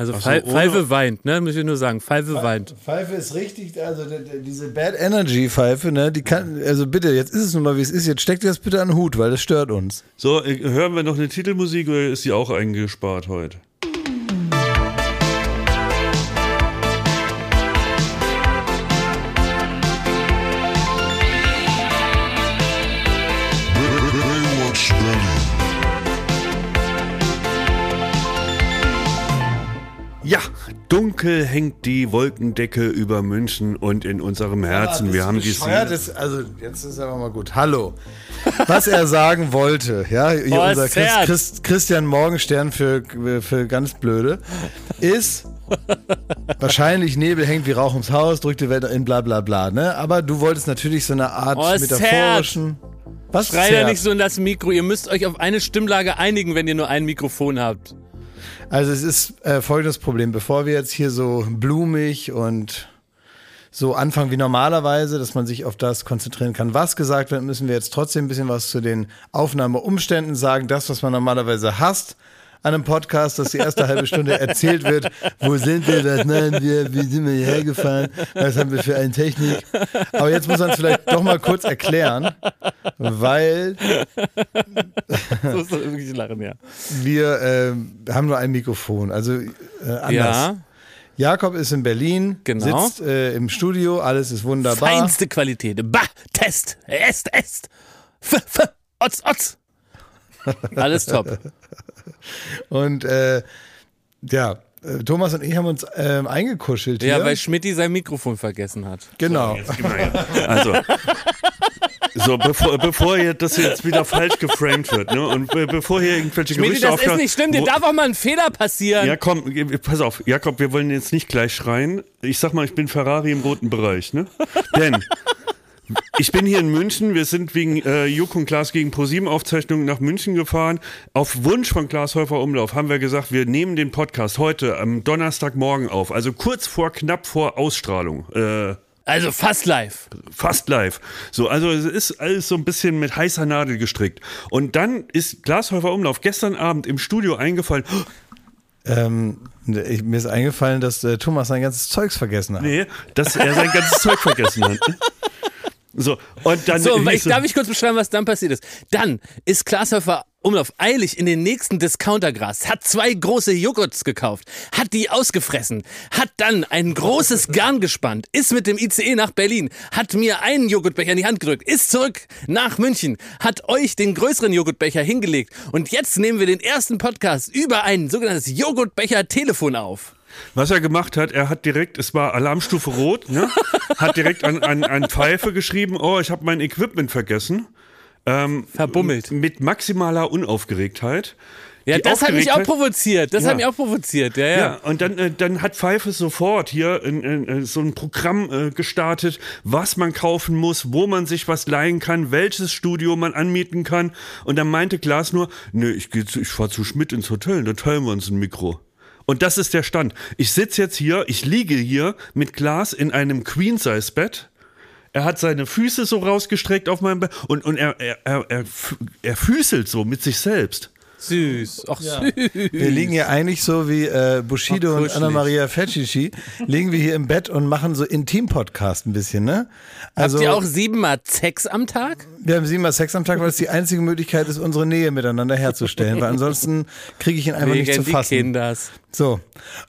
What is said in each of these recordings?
Also so, Pfeife weint, ne? Muss ich nur sagen. Pfeife weint. Pfeife ist richtig, also diese Bad Energy Pfeife, ne, die kann, also bitte, jetzt ist es nun mal wie es ist, jetzt steckt ihr das bitte an den Hut, weil das stört uns. So, äh, hören wir noch eine Titelmusik oder ist die auch eingespart heute? Dunkel hängt die Wolkendecke über München und in unserem Herzen. Wir haben die ist, also jetzt ist aber mal gut. Hallo. Was er sagen wollte, ja, Oh, unser Chris. Chris, Christian Morgenstern für, für ganz blöde, ist wahrscheinlich Nebel hängt wie Rauch ums Haus, drückt die Welt in bla bla bla, ne? Aber du wolltest natürlich so eine Art ist metaphorischen. Was Schrei ja nicht so in das Mikro. Ihr müsst euch auf eine Stimmlage einigen, wenn ihr nur ein Mikrofon habt. Also es ist äh, folgendes Problem, bevor wir jetzt hier so blumig und so anfangen wie normalerweise, dass man sich auf das konzentrieren kann, was gesagt wird, müssen wir jetzt trotzdem ein bisschen was zu den Aufnahmeumständen sagen. Das, was man normalerweise hasst an einem Podcast, dass die erste halbe Stunde erzählt wird, wo sind wir, was machen wir, wie sind wir hierher gefahren, was haben wir für eine Technik. Aber jetzt muss man es vielleicht doch mal kurz erklären, weil So ist das wirklich lachen, ja. wir äh, haben nur ein Mikrofon. Also äh, anders. Ja, Jakob ist in Berlin, Genau. sitzt äh, im Studio, alles ist wunderbar. feinste Qualität. Bah, Test, Est, Est. F, F, Otz, Otz. Alles top. Und äh, ja, äh, Thomas und ich haben uns ähm, eingekuschelt Ja, hier. weil Schmidti sein Mikrofon vergessen hat. genau. Also, so, bevor, bevor hier das jetzt wieder falsch geframed wird, ne? Und be bevor hier irgendwelche Schmidti, Gerüchte das ist nicht schlimm. Dir darf auch mal ein Fehler passieren. Ja, komm, pass auf, Jakob, wir wollen jetzt nicht gleich schreien. Ich sag mal, ich bin Ferrari im roten Bereich, ne? Denn ich bin hier in München. Wir sind wegen äh, Juk und Klaas gegen ProSieben Aufzeichnungen nach München gefahren. Auf Wunsch von Klaas Häufer Umlauf haben wir gesagt, wir nehmen den Podcast heute am Donnerstagmorgen auf. Also kurz vor, knapp vor Ausstrahlung. Äh, Also fast live. fast live. So, also es ist alles so ein bisschen mit heißer Nadel gestrickt. Und dann ist Glashäufer Umlauf gestern Abend im Studio eingefallen. Ähm, ich, mir ist eingefallen, dass äh, Thomas sein ganzes Zeugs vergessen hat. Nee, dass er sein ganzes Zeug vergessen hat. So, und dann. So, ich, darf ich kurz beschreiben, was dann passiert ist? Dann ist Glashäufer Umlauf eilig in den nächsten Discountergras, hat zwei große Joghurts gekauft, hat die ausgefressen, hat dann ein großes Garn gespannt, ist mit dem ICE nach Berlin, hat mir einen Joghurtbecher in die Hand gedrückt, ist zurück nach München, hat euch den größeren Joghurtbecher hingelegt und jetzt nehmen wir den ersten Podcast über ein sogenanntes Joghurtbecher-Telefon auf. Was er gemacht hat, er hat direkt, es war Alarmstufe Rot, ne? hat direkt an, an, an Pfeife geschrieben, oh, ich habe mein Equipment vergessen. Ähm, Verbummelt. Mit maximaler Unaufgeregtheit. Ja, Die das hat mich auch provoziert. Das Ja. hat mich auch provoziert. Ja, ja. Ja, und dann, äh, dann hat Pfeife sofort hier in, in, in so ein Programm äh, gestartet, was man kaufen muss, wo man sich was leihen kann, welches Studio man anmieten kann. Und dann meinte Klaas nur, nö, ich, geh zu- ich fahr zu Schmidt ins Hotel, da teilen wir uns ein Mikro. Und das ist der Stand. Ich sitze jetzt hier, ich liege hier mit Klaas in einem Queen-Size-Bett. Er hat seine Füße so rausgestreckt auf meinem Bett und, und er, er, er, er füßelt so mit sich selbst. Süß. Ach, süß. Wir liegen hier eigentlich so wie äh, Bushido Ach, und. Anna-Maria Fetschici, liegen wir hier im Bett und machen so Intim-Podcast ein bisschen, ne? Also, Habt ihr auch siebenmal Sex am Tag? wir haben siebenmal Sex am Tag, weil es die einzige Möglichkeit ist, unsere Nähe miteinander herzustellen, weil ansonsten kriege ich ihn einfach nicht zu die fassen. Kinders. So,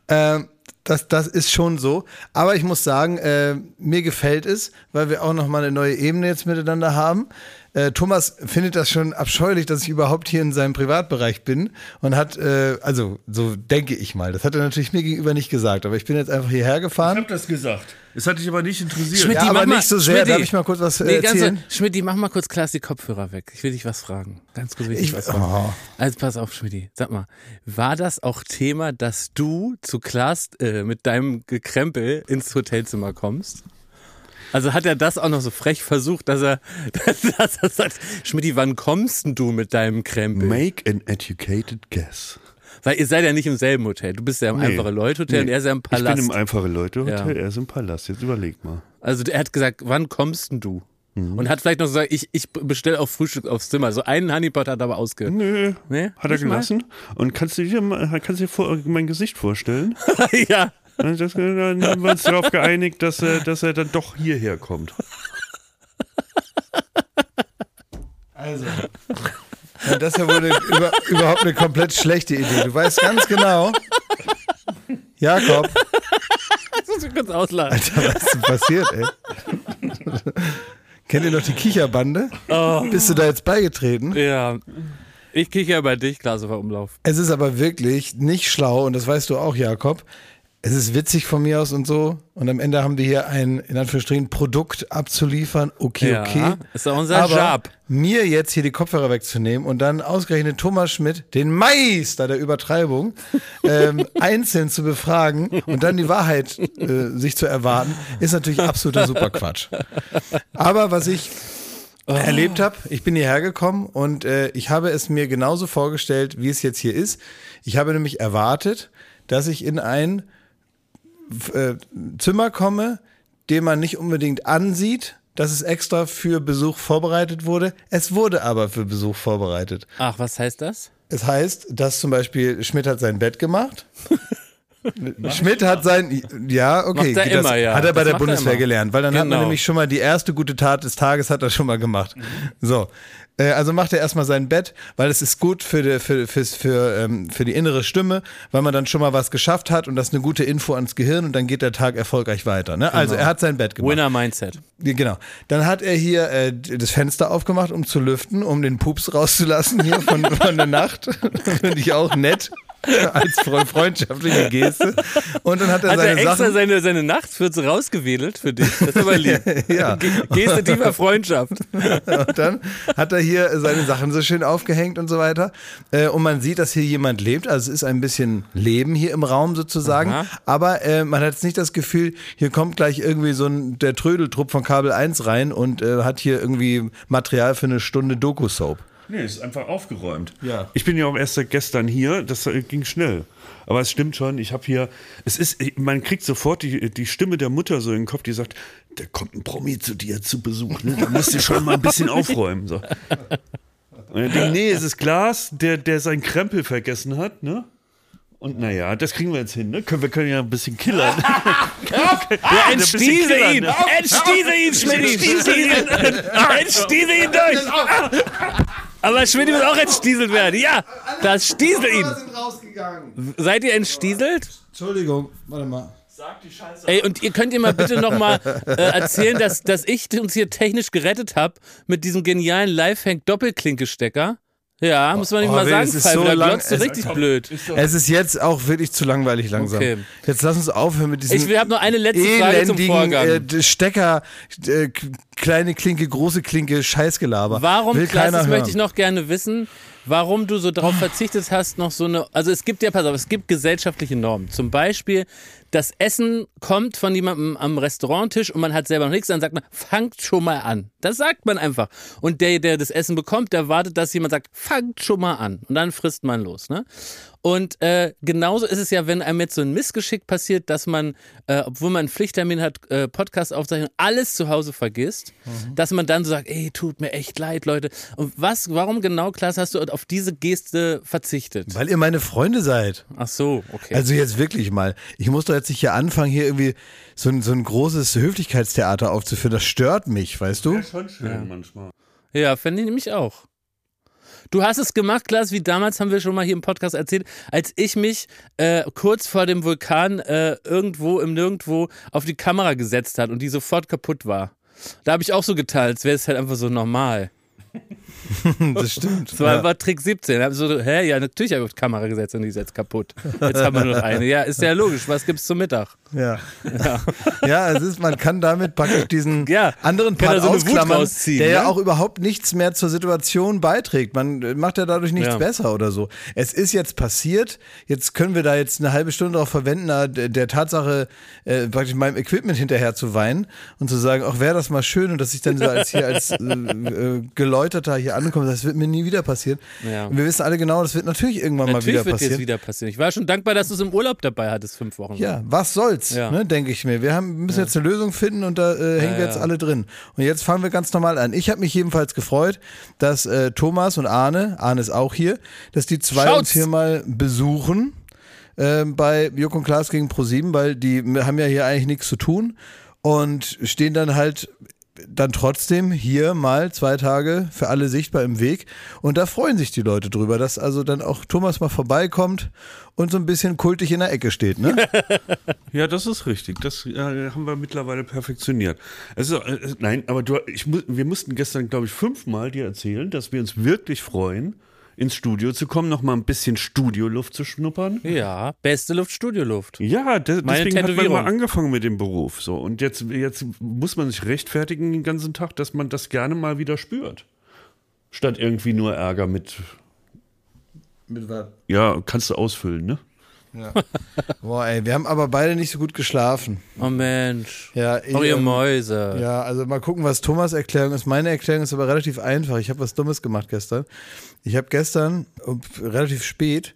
ähm, das, das ist schon so. Aber ich muss sagen, äh, mir gefällt es, weil wir auch nochmal eine neue Ebene jetzt miteinander haben. Äh, Thomas findet das schon abscheulich, dass ich überhaupt hier in seinem Privatbereich bin und hat, äh, also so denke ich mal, das hat er natürlich mir gegenüber nicht gesagt, aber ich bin jetzt einfach hierher gefahren. hab das gesagt. Es hat dich aber nicht interessiert. Schmidti, Ja, aber mach mal- nicht so sehr. Schmidti. Darf ich mal kurz was, äh, nee, erzählen? so, Schmidti, mach mal kurz Klaas die Kopfhörer weg. Ich will dich was fragen. Ganz kurz will ich, Ich- was fragen. oh. Also pass auf, Schmidti. Sag mal, war das auch Thema, dass du zu Klaas äh, mit deinem Gekrempel ins Hotelzimmer kommst? Also hat er das auch noch so frech versucht, dass er, dass er sagt, Schmidti, wann kommst denn du mit deinem Krempel? Make an educated guess. Weil ihr seid ja nicht im selben Hotel. Du bist ja im Nee. einfache Leute Hotel und er ist ja im Palast. Ich bin im einfache Leute Hotel, Ja. er ist im Palast. Jetzt überleg mal. Also er hat gesagt, wann kommst denn du? Mhm. Und hat vielleicht noch gesagt, ich, ich bestelle auch Frühstück aufs Zimmer. So einen Honeypot hat er aber ausge. Nö. Nee? Hat er Nicht mal? gelassen? Und kannst du dir, kannst du dir mein Gesicht vorstellen? ja. Das, dann haben wir uns darauf geeinigt, dass er, dass er dann doch hierher kommt. Also. Ja, das ist ja wohl eine, über, überhaupt eine komplett schlechte Idee. Du weißt ganz genau. Jakob, Das muss ich kurz ausladen. Alter, was ist denn passiert, ey? Kennt ihr noch die Kicherbande? Bist du da jetzt beigetreten? Ja. Ich kichere bei dich, Glasufer Umlauf. Es ist aber wirklich nicht schlau, und das weißt du auch, Jakob. Es ist witzig von mir aus und so. Und am Ende haben wir hier ein, in Anführungsstrichen, Produkt abzuliefern. Okay, Ja, okay. ist doch unser aber Job. Mir jetzt hier die Kopfhörer wegzunehmen und dann ausgerechnet Thomas Schmidt, den Meister der Übertreibung, ähm, einzeln zu befragen und dann die Wahrheit äh, sich zu erwarten, ist natürlich absoluter Superquatsch. Aber was ich erlebt habe. Ich bin hierher gekommen und äh, ich habe es mir genauso vorgestellt, wie es jetzt hier ist. Ich habe nämlich erwartet, dass ich in ein äh, Zimmer komme, den man nicht unbedingt ansieht, dass es extra für Besuch vorbereitet wurde. Es wurde aber für Besuch vorbereitet. Ach, was heißt das? Es heißt, dass zum Beispiel Schmidt hat sein Bett gemacht. Schmidt hat sein, ja, okay, Macht er das immer, ja. hat er bei Das der er Bundeswehr gelernt, weil dann hat man Genau. nämlich schon mal die erste gute Tat des Tages hat er schon mal gemacht. So, äh, also macht er erstmal sein Bett, weil es ist gut für die, für, für, für, ähm, für die innere Stimme, weil man dann schon mal was geschafft hat und das ist eine gute Info ans Gehirn und dann geht der Tag erfolgreich weiter. Ne? Also er hat sein Bett gemacht. Winner Mindset. Genau. Dann hat er hier äh, das Fenster aufgemacht, um zu lüften, um den Pups rauszulassen hier von, von der Nacht. Finde ich auch nett. Als fre- freundschaftliche Geste. Und dann hat er Hat er seine extra Sachen. seine, seine Nachtfürze rausgewedelt für dich? Das ist aber lieb. Ja. Ge- Geste tiefer Freundschaft. Und dann hat er hier seine Sachen so schön aufgehängt und so weiter. Äh, und man sieht, dass hier jemand lebt. Also es ist ein bisschen Leben hier im Raum sozusagen. Aha. Aber äh, man hat jetzt nicht das Gefühl, hier kommt gleich irgendwie so ein der Trödeltrupp von Kabel 1 rein und äh, hat hier irgendwie Material für eine Stunde Doku-Soap. Nee, es ist einfach aufgeräumt. Ja. Ich bin ja auch erst seit gestern hier, das äh, ging schnell. Aber es stimmt schon, ich habe hier, es ist, man kriegt sofort die, die Stimme der Mutter so in den Kopf, die sagt, da kommt ein Promi zu dir zu Besuch, ne? da musst du schon mal ein bisschen aufräumen. So. Und denke, nee, es ist Glas, der, der seinen Krempel vergessen hat, ne? Und naja, das kriegen wir jetzt hin, ne? Können, wir können ja ein bisschen killern. Ja, entstiese killern, ihn! ne? Entstiese ihn, Schmidt! Entstiese ihn! Entstiese ihn durch! Aber Schmidt muss auch entstieselt werden. Ja, das stiesel ihn. sind rausgegangen. Seid ihr entstieselt? Entschuldigung, warte mal. Ey, und ihr könnt ihr mal bitte nochmal äh, erzählen, dass, dass ich uns hier technisch gerettet habe mit diesem genialen Lifehack-Doppelklinke-Stecker. Ja, muss man nicht Oh, mal sagen, ist Pfeife, so da glotzt du es- richtig blöd. Es ist jetzt auch wirklich zu langweilig langsam. Okay. Jetzt lass uns aufhören mit diesem Ich habe noch eine letzte Frage zum Vorgang. äh, Stecker, äh, kleine Klinke, große Klinke, Scheißgelaber. Warum, Will das möchte ich noch gerne wissen, warum du so darauf verzichtet hast, noch so eine, also es gibt ja, pass auf, es gibt gesellschaftliche Normen. Zum Beispiel, das Essen kommt von jemandem am Restauranttisch und man hat selber noch nichts, dann sagt man, fangt schon mal an. Das sagt man einfach. Und der, der das Essen bekommt, der wartet, dass jemand sagt, fangt schon mal an. Und dann frisst man los, ne? Und äh, genauso ist es ja, wenn einem jetzt so ein Missgeschick passiert, dass man, äh, obwohl man einen Pflichttermin hat, äh, Podcast aufzeichnen, alles zu Hause vergisst, dass man dann so sagt, ey, tut mir echt leid, Leute. Und was, warum genau, Klaas, hast du auf diese Geste verzichtet? Weil ihr meine Freunde seid. Ach so, okay. Also jetzt wirklich mal. Ich muss doch jetzt nicht hier anfangen, hier irgendwie so ein, so ein großes Höflichkeitstheater aufzuführen. Das stört mich, weißt du? schon schön manchmal. Ja, fände ich nämlich auch. Du hast es gemacht, Klaas, wie damals haben wir schon mal hier im Podcast erzählt, als ich mich äh, kurz vor dem Vulkan äh, irgendwo im Nirgendwo auf die Kamera gesetzt hat und die sofort kaputt war. Da habe ich auch so getan, als wäre es halt einfach so normal. Das stimmt. Das war Ja. einfach Trick 17. Da hab ich so, hä, ja, natürlich habe ich auf die Kamera gesetzt und die ist jetzt kaputt. Jetzt haben wir nur noch eine. Ja, ist ja logisch. Was gibt's zum Mittag? Ja. ja. es ist, man kann damit praktisch diesen Ja, anderen Part so ausklammern, der ja ne? auch überhaupt nichts mehr zur Situation beiträgt. Man äh, macht ja dadurch nichts Ja. besser oder so. Es ist jetzt passiert, jetzt können wir da jetzt eine halbe Stunde darauf verwenden, der, Tatsache äh, praktisch meinem Equipment hinterher zu weinen und zu sagen, ach, wäre das mal schön und dass ich dann so als hier als äh, äh, erläuterter hier ankommt, das wird mir nie wieder passieren. Ja. Und wir wissen alle genau, das wird natürlich irgendwann mal Natürlich wieder wird passieren. jetzt wieder passieren. Ich war schon dankbar, dass du es im Urlaub dabei hattest, fünf Wochen. Ja, was soll's, Ja. ne, denke ich mir. Wir haben, müssen jetzt eine Lösung finden und da äh, hängen wir jetzt alle drin. Und jetzt fangen wir ganz normal an. Ich habe mich jedenfalls gefreut, dass äh, Thomas und Arne, Arne ist auch hier, dass die zwei Schaut's. uns hier mal besuchen äh, bei Joko und Klaas gegen ProSieben, weil die haben ja hier eigentlich nichts zu tun und stehen dann halt dann trotzdem hier mal zwei Tage für alle sichtbar im Weg. Und da freuen sich die Leute drüber, dass also dann auch Thomas mal vorbeikommt und so ein bisschen kultig in der Ecke steht. Ne? Ja, das ist richtig. Das äh, haben wir mittlerweile perfektioniert. Also, äh, nein, aber du, ich, wir mussten gestern, glaube ich, fünfmal dir erzählen, dass wir uns wirklich freuen, ins Studio zu kommen, noch mal ein bisschen Studioluft zu schnuppern. Ja, beste Luft, Studioluft. Ja, de Meine deswegen hat man immer angefangen mit dem Beruf. So. Und jetzt, jetzt muss man sich rechtfertigen den ganzen Tag, dass man das gerne mal wieder spürt. Statt irgendwie nur Ärger mit, Mit was? ja, kannst du ausfüllen, ne? Boah, ey, wir haben aber beide nicht so gut geschlafen. Oh Mensch. Ja, ich, Oh, ihr ähm, Mäuse. Ja, also mal gucken, was Thomas' Erklärung ist. Meine Erklärung ist aber relativ einfach. Ich habe was Dummes gemacht gestern. Ich habe gestern relativ spät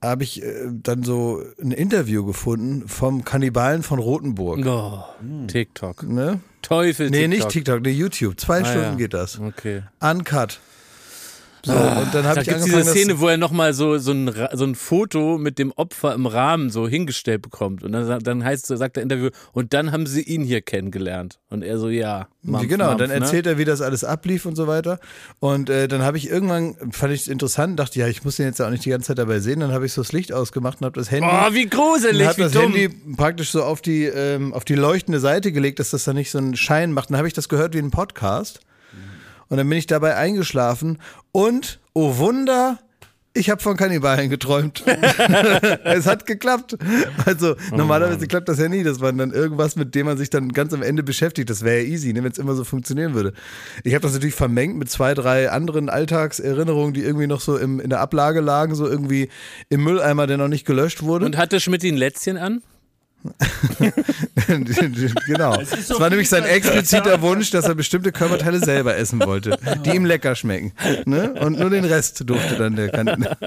habe ich äh, dann so ein Interview gefunden vom Kannibalen von Rothenburg. Oh, TikTok. Ne? Teufel Nee, TikTok. nicht TikTok, nee, YouTube. Zwei Ah, Stunden ja. geht das. Okay. Uncut. So, und dann habe Da ich angefangen, diese Szene, wo er nochmal so, so, ein, so ein Foto mit dem Opfer im Rahmen so hingestellt bekommt. Und dann, dann heißt, sagt der Interview, und dann haben sie ihn hier kennengelernt. Und er so, ja. Mampf, genau, Mampf, dann ne? erzählt er, wie das alles ablief und so weiter. Und äh, dann habe ich irgendwann, fand ich es interessant, dachte, ja, ich muss den jetzt ja auch nicht die ganze Zeit dabei sehen. Dann habe ich so das Licht ausgemacht und habe das Handy. Oh, wie gruselig, und habe wie das dumm. Handy praktisch so auf die, ähm, auf die leuchtende Seite gelegt, dass das dann nicht so einen Schein macht. Dann habe ich das gehört wie ein Podcast. Und dann bin ich dabei eingeschlafen und, oh Wunder, ich habe von Kannibalen geträumt. es hat geklappt. Also normalerweise klappt das ja nie, dass man dann irgendwas, mit dem man sich dann ganz am Ende beschäftigt. Das wäre ja easy, ne, wenn es immer so funktionieren würde. Ich habe das natürlich vermengt mit zwei, drei anderen Alltagserinnerungen, die irgendwie noch so im, in der Ablage lagen, so irgendwie im Mülleimer, der noch nicht gelöscht wurde. Und hatte Schmidt ein Lätzchen an? genau. Es war nämlich sein expliziter Wunsch, dass er bestimmte Körperteile selber essen wollte, die ihm lecker schmecken. Ne? Und nur den Rest durfte dann der Kandidat.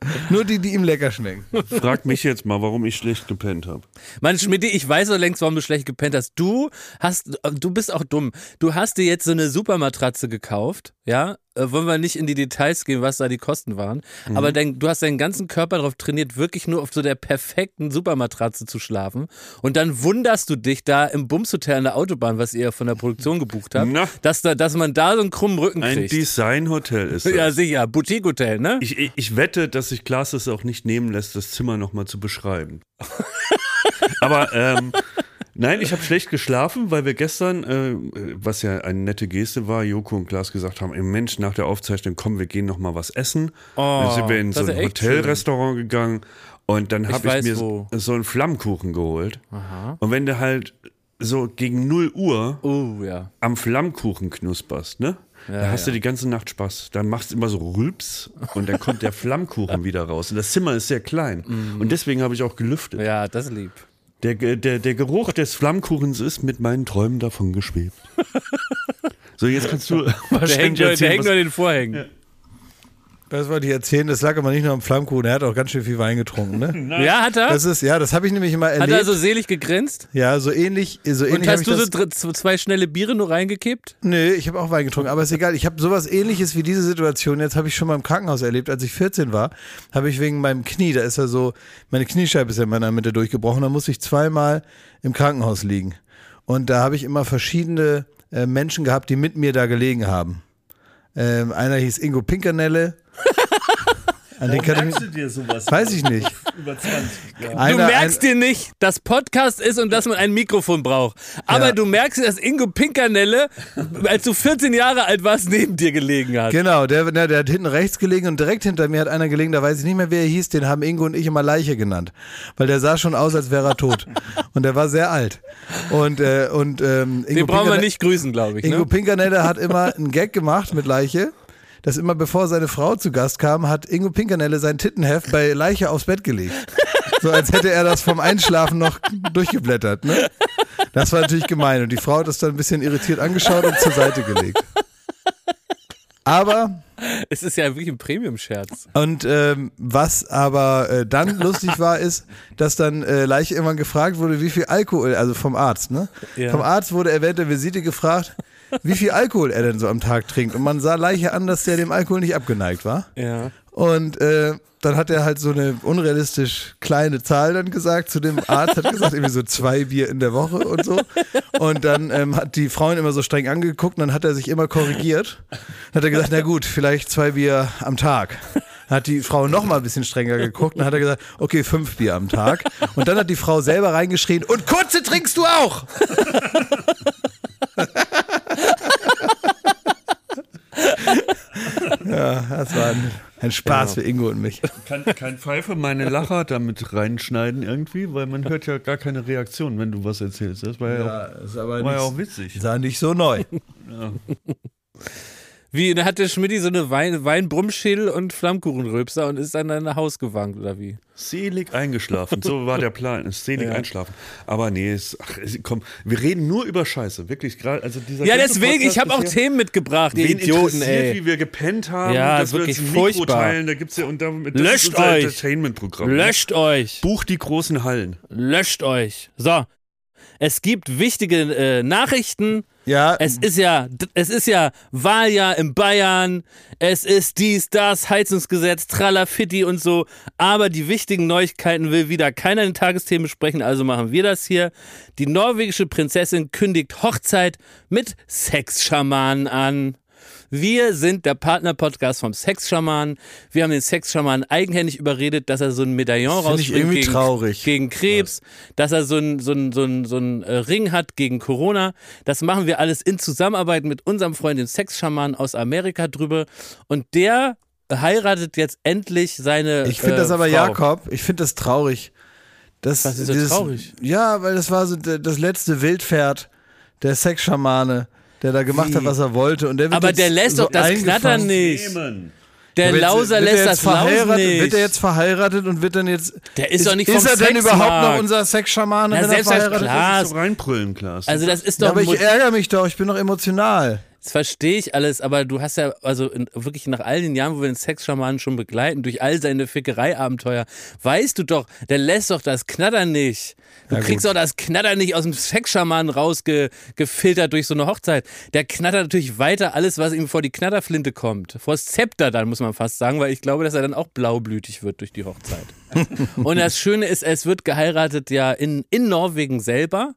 nur die, die ihm lecker schmecken. Frag mich jetzt mal, warum ich schlecht gepennt habe. Mann, Schmidt, ich weiß doch längst, warum du schlecht gepennt hast. Du hast, du bist auch dumm. Du hast dir jetzt so eine Supermatratze gekauft, ja? Äh, wollen wir nicht in die Details gehen, was da die Kosten waren. Mhm. Aber dein, du hast deinen ganzen Körper darauf trainiert, wirklich nur auf so der perfekten Supermatratze zu schlafen. Und dann wunderst du dich da im Bumshotel an der Autobahn, was ihr von der Produktion gebucht habt, Na. dass, da, dass man da so einen krummen Rücken Ein kriegt. Designhotel ist das. ja, sicher. Boutique-Hotel, ne? Ich, ich, ich wette, dass sich Klaas es auch nicht nehmen lässt, das Zimmer nochmal zu beschreiben. Aber ähm, nein, ich habe schlecht geschlafen, weil wir gestern, äh, was ja eine nette Geste war, Joko und Klaas gesagt haben, ey Mensch, nach der Aufzeichnung, komm, wir gehen nochmal was essen. Oh, dann sind wir in so ein Hotelrestaurant gegangen und dann habe ich, weiß mir wo. so, einen Flammkuchen geholt. Und wenn du halt so gegen 0 Uhr Oh, ja. am Flammkuchen knusperst, ne? da hast du ja. die ganze Nacht Spaß. Dann machst du immer so Rülps und dann kommt der Flammkuchen wieder raus. Und das Zimmer ist sehr klein. Und deswegen habe ich auch gelüftet. Ja, das ist lieb. Der, der, der Geruch des Flammkuchens ist mit meinen Träumen davon geschwebt. So, jetzt kannst du Der hängt, wahrscheinlich nur, der hängt nur den Vorhängen. Das wollte ich erzählen. Das lag aber nicht nur am Flammkuchen. Er hat auch ganz schön viel Wein getrunken. Ne? Ja, hat er? Das ist, ja, das habe ich nämlich immer hat erlebt. er so selig gegrinst? ja, so ähnlich. So Und ähnlich hab hast du so zwei schnelle Biere nur reingekippt? Nö, ich habe auch Wein getrunken, aber ist egal. Ich habe sowas ähnliches wie diese Situation. Jetzt habe ich schon mal im Krankenhaus erlebt, als ich 14 war, habe ich wegen meinem Knie, da ist ja so, meine Kniescheibe ist ja in meiner Mitte durchgebrochen, da musste ich zweimal im Krankenhaus liegen. Und da habe ich immer verschiedene äh, Menschen gehabt, die mit mir da gelegen haben. Ähm, einer hieß Ingo Pinkernelle. An den kann ich mich, dir sowas? weiß ich nicht. Über 20 Jahre. Einer, du merkst ein, dir nicht, dass Podcast ist und dass man ein Mikrofon braucht. Aber Ja. du merkst dir, dass Ingo Pinkernelle, als du 14 Jahre alt warst, neben dir gelegen hat. Genau, der, der, der hat hinten rechts gelegen und direkt hinter mir hat einer gelegen, da weiß ich nicht mehr, wer er hieß, den haben Ingo und ich immer Leiche genannt. Weil der sah schon aus, als wäre er tot. Und der war sehr alt. Und, äh, und ähm, Ingo Den brauchen wir nicht grüßen, glaube ich. Ingo Ne? Pinkernelle hat immer einen Gag gemacht mit Leiche. Dass immer bevor seine Frau zu Gast kam, hat Ingo Pinkernelle sein Tittenheft bei Leiche aufs Bett gelegt. So als hätte er das vom Einschlafen noch durchgeblättert. Ne? Das war natürlich gemein. Und die Frau hat das dann ein bisschen irritiert angeschaut und zur Seite gelegt. Aber Es ist ja wirklich ein Premium-Scherz. Und ähm, was aber äh, dann lustig war, ist, dass dann äh, Leiche irgendwann gefragt wurde, wie viel Alkohol, also vom Arzt, ne? Ja. Vom Arzt wurde er während der Visite gefragt, wie viel Alkohol er denn so am Tag trinkt. Und man sah Leiche an, dass der dem Alkohol nicht abgeneigt war. Ja. Und äh, dann hat er halt so eine unrealistisch kleine Zahl dann gesagt zu dem Arzt, hat gesagt, irgendwie so zwei Bier in der Woche und so. Und dann ähm, hat die Frauen immer so streng angeguckt und dann hat er sich immer korrigiert. Dann hat er gesagt, na gut, vielleicht zwei Bier am Tag. Dann hat die Frau noch mal ein bisschen strenger geguckt und hat er gesagt, okay, fünf Bier am Tag. Und dann hat die Frau selber reingeschrien, und kurze trinkst du auch! Ja, das war ein, ein Spaß für Ingo und mich. Kann, kann Pfeife meine Lacher damit reinschneiden irgendwie? Weil man hört ja gar keine Reaktion, wenn du was erzählst. Das war ja, auch, ist aber war ja auch witzig. Ist ja nicht so neu. Wie, da hatte Schmidti so eine Wein, Weinbrummschädel und Flammkuchenröpser und ist dann in ein Haus gewankt, oder wie? Selig eingeschlafen, so war der Plan. Ist Selig einschlafen. Aber nee, es, ach, komm, wir reden nur über Scheiße, wirklich gerade. Also dieser Ja, deswegen, Podcast ich habe auch Themen mitgebracht, ihr Idioten, ey. wie wir gepennt haben, Ja, dass ist wir wirklich uns ein Mikro furchtbar. teilen, da gibt's ja und damit das Löscht ist unser euch. Entertainment-Programm. Löscht euch. Buch die großen Hallen. Löscht euch. So. Es gibt wichtige äh, Nachrichten. Ja, Es ist ja, es ist ja Wahljahr in Bayern. Es ist dies, das, Heizungsgesetz, Tralafitti und so. Aber die wichtigen Neuigkeiten will wieder keiner in den Tagesthemen besprechen, also machen wir das hier. Die norwegische Prinzessin kündigt Hochzeit mit Sexschamanen an. Wir sind der Partner-Podcast vom Sexschamanen. Wir haben den Sexschamanen eigenhändig überredet, dass er so ein Medaillon Finde ich rausbringt irgendwie gegen, traurig. gegen Krebs, dass er so ein, so ein, so ein, so ein äh, Ring hat gegen Corona. Das machen wir alles in Zusammenarbeit mit unserem Freund, dem Sexschamanen aus Amerika drüber. Und der heiratet jetzt endlich seine Ich finde äh, das aber, Frau. Jakob, ich finde das traurig. Das, Was ist so traurig? Ja, weil das war so das letzte Wildpferd der Sexschamane, der da gemacht hat, was er wollte. Und der wird Aber der lässt so doch das. Knattern nicht. Nehmen. Der Lauser wird er lässt das Lausen verheiratet, nicht. Wird er jetzt verheiratet und wird dann jetzt. Der ist doch nicht Ist vom er denn überhaupt noch unser Sexschamane, wenn er verheiratet Klaas. ist? So reinbrüllen, Klaas. also das ist Ja, doch aber ich ärgere mich doch, ich bin doch emotional. Das verstehe ich alles, aber du hast ja, also in, wirklich nach all den Jahren, wo wir den Sexschamanen schon begleiten, durch all seine Fickerei-Abenteuer, weißt du doch, der lässt doch das Knattern nicht. Du kriegst doch das Knattern nicht aus dem Sexschamanen rausgefiltert durch so eine Hochzeit. Der knattert natürlich weiter alles, was ihm vor die Knatterflinte kommt. Vor das Zepter dann, muss man fast sagen, weil ich glaube, dass er dann auch blaublütig wird durch die Hochzeit. Und das Schöne ist, es wird geheiratet ja in, in Norwegen selber.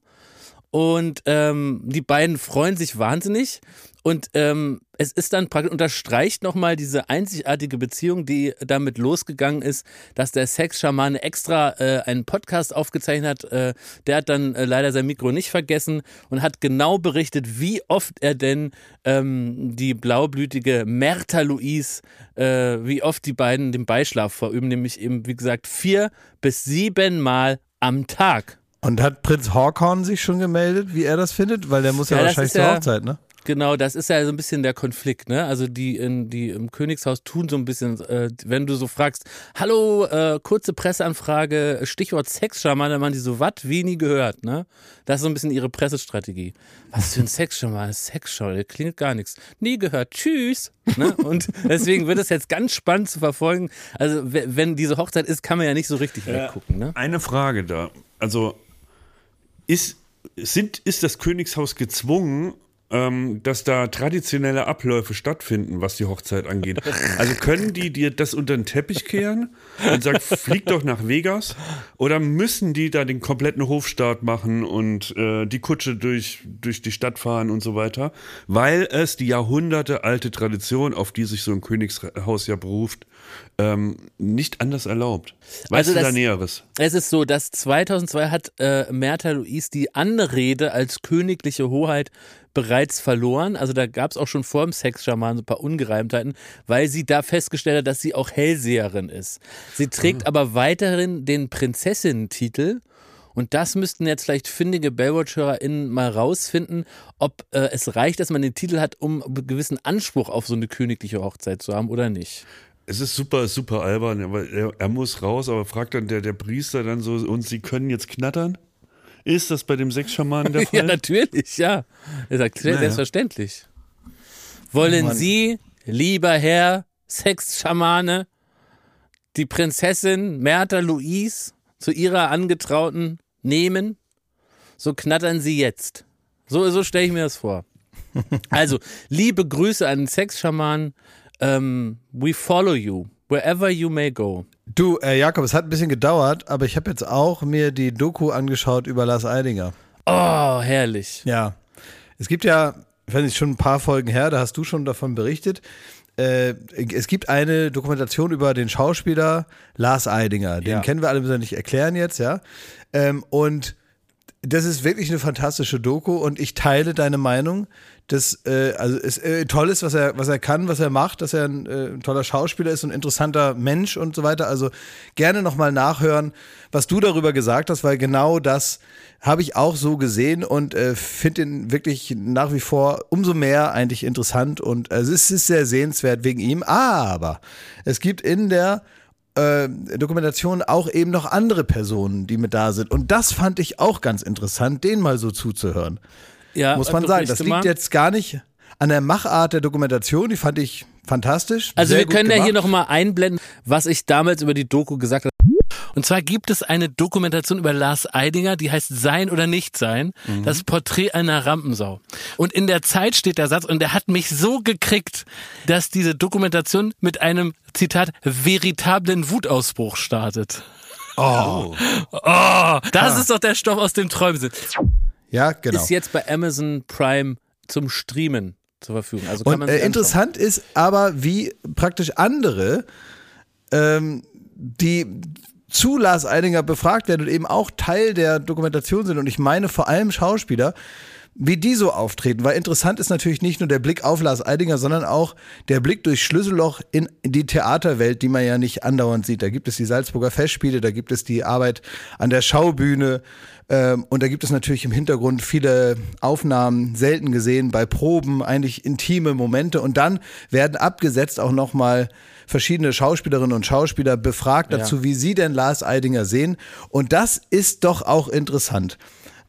Und ähm, die beiden freuen sich wahnsinnig. Und ähm, es ist dann praktisch, unterstreicht nochmal diese einzigartige Beziehung, die damit losgegangen ist, dass der Sexschamane extra äh, einen Podcast aufgezeichnet hat. Äh, der hat dann äh, leider sein Mikro nicht vergessen und hat genau berichtet, wie oft er denn ähm, die blaublütige Merta Louise, äh, wie oft die beiden den Beischlaf verüben, nämlich eben, wie gesagt, vier bis sieben Mal am Tag. Und hat Prinz Hawkhorn sich schon gemeldet, wie er das findet? Weil der muss ja, Ja, wahrscheinlich zur ja- Hochzeit, ne? Genau, das ist ja so ein bisschen der Konflikt, ne? Also die in die im Königshaus tun so ein bisschen, äh, wenn du so fragst, hallo, äh, kurze Presseanfrage, Stichwort Sexschaman, dann machen die so, was, wie nie gehört, ne? Das ist so ein bisschen ihre Pressestrategie. Was für ein Sexschaman, Sexschaman, klingt gar nichts. Nie gehört, tschüss. Ne? Und deswegen wird es jetzt ganz spannend zu verfolgen. Also we- wenn diese Hochzeit ist, kann man ja nicht so richtig weggucken, ne? Eine Frage da. Also ist, sind, ist das Königshaus gezwungen, ähm, dass da traditionelle Abläufe stattfinden, was die Hochzeit angeht? Also können die dir das unter den Teppich kehren und sagen, flieg doch nach Vegas? Oder müssen die da den kompletten Hofstaat machen und äh, die Kutsche durch, durch die Stadt fahren und so weiter? Weil es die Jahrhunderte alte Tradition, auf die sich so ein Königshaus ja beruft, ähm, nicht anders erlaubt. Weißt Also du da das- Näheres? Es ist so, dass 2002 hat äh, Märtha Louise die Anrede als königliche Hoheit bereits verloren. Also da gab es auch schon vor dem Sexschaman so ein paar Ungereimtheiten, weil sie da festgestellt hat, dass sie auch Hellseherin ist. Sie trägt aber weiterhin den Prinzessinnentitel. Und das müssten jetzt vielleicht findige Baywatch-HörerInnen mal rausfinden, ob äh, es reicht, dass man den Titel hat, um einen gewissen Anspruch auf so eine königliche Hochzeit zu haben oder nicht. Es ist super, super albern, aber er, er muss raus, aber fragt dann der, der Priester dann so, und sie können jetzt knattern? Ist das bei dem Sexschamanen der Fall? Ja, natürlich, ja. Er sagt, selbstverständlich. Wollen Mann. Sie lieber Herr Sexschamane, die Prinzessin Märtha Louise zu ihrer Angetrauten nehmen, so knattern sie jetzt. So, so stelle ich mir das vor. Also, liebe Grüße an den Sexschamanen. Ähm, we follow you, wherever you may go. Du, äh, Jakob, es hat ein bisschen gedauert, aber ich habe jetzt auch mir die Doku angeschaut über Lars Eidinger. Oh, herrlich. Ja. Es gibt ja, ich weiß nicht, schon ein paar Folgen her, da hast du schon davon berichtet. Äh, es gibt eine Dokumentation über den Schauspieler Lars Eidinger. Den Ja. kennen wir alle, müssen wir nicht erklären jetzt, ja. Ähm, und das ist wirklich eine fantastische Doku und ich teile deine Meinung, dass äh, also es äh, toll ist, was er was er kann, was er macht, dass er ein, äh, ein toller Schauspieler ist und interessanter Mensch und so weiter. Also gerne nochmal nachhören, was du darüber gesagt hast, weil genau das habe ich auch so gesehen und äh, finde ihn wirklich nach wie vor umso mehr eigentlich interessant und äh, es ist sehr sehenswert wegen ihm. Aber es gibt in der äh, Dokumentation auch eben noch andere Personen, die mit da sind. Und das fand ich auch ganz interessant, denen mal so zuzuhören. Ja, Muss man sagen. Das liegt mal. jetzt gar nicht an der Machart der Dokumentation, die fand ich fantastisch. Also wir können ja hier gemacht. nochmal einblenden, was ich damals über die Doku gesagt habe. Und zwar gibt es eine Dokumentation über Lars Eidinger, die heißt Sein oder Nicht Sein, Mhm. das Porträt einer Rampensau. Und in der Zeit steht der Satz, und der hat mich so gekriegt, dass diese Dokumentation mit einem, Zitat, veritablen Wutausbruch startet. Oh, oh das ist doch der Stoff aus dem Träumen. Ja, genau. Ist jetzt bei Amazon Prime zum Streamen zur Verfügung. Also kann Und man äh, interessant ist aber, wie praktisch andere, ähm, die zu Lars Eidinger befragt werden und eben auch Teil der Dokumentation sind, und ich meine vor allem Schauspieler, wie die so auftreten. Weil interessant ist natürlich nicht nur der Blick auf Lars Eidinger, sondern auch der Blick durch Schlüsselloch in die Theaterwelt, die man ja nicht andauernd sieht. Da gibt es die Salzburger Festspiele, da gibt es die Arbeit an der Schaubühne. Ähm, und da gibt es natürlich im Hintergrund viele Aufnahmen, selten gesehen, bei Proben, eigentlich intime Momente. Und dann werden abgesetzt auch nochmal verschiedene Schauspielerinnen und Schauspieler befragt dazu, wie sie denn Lars Eidinger sehen. Und das ist doch auch interessant.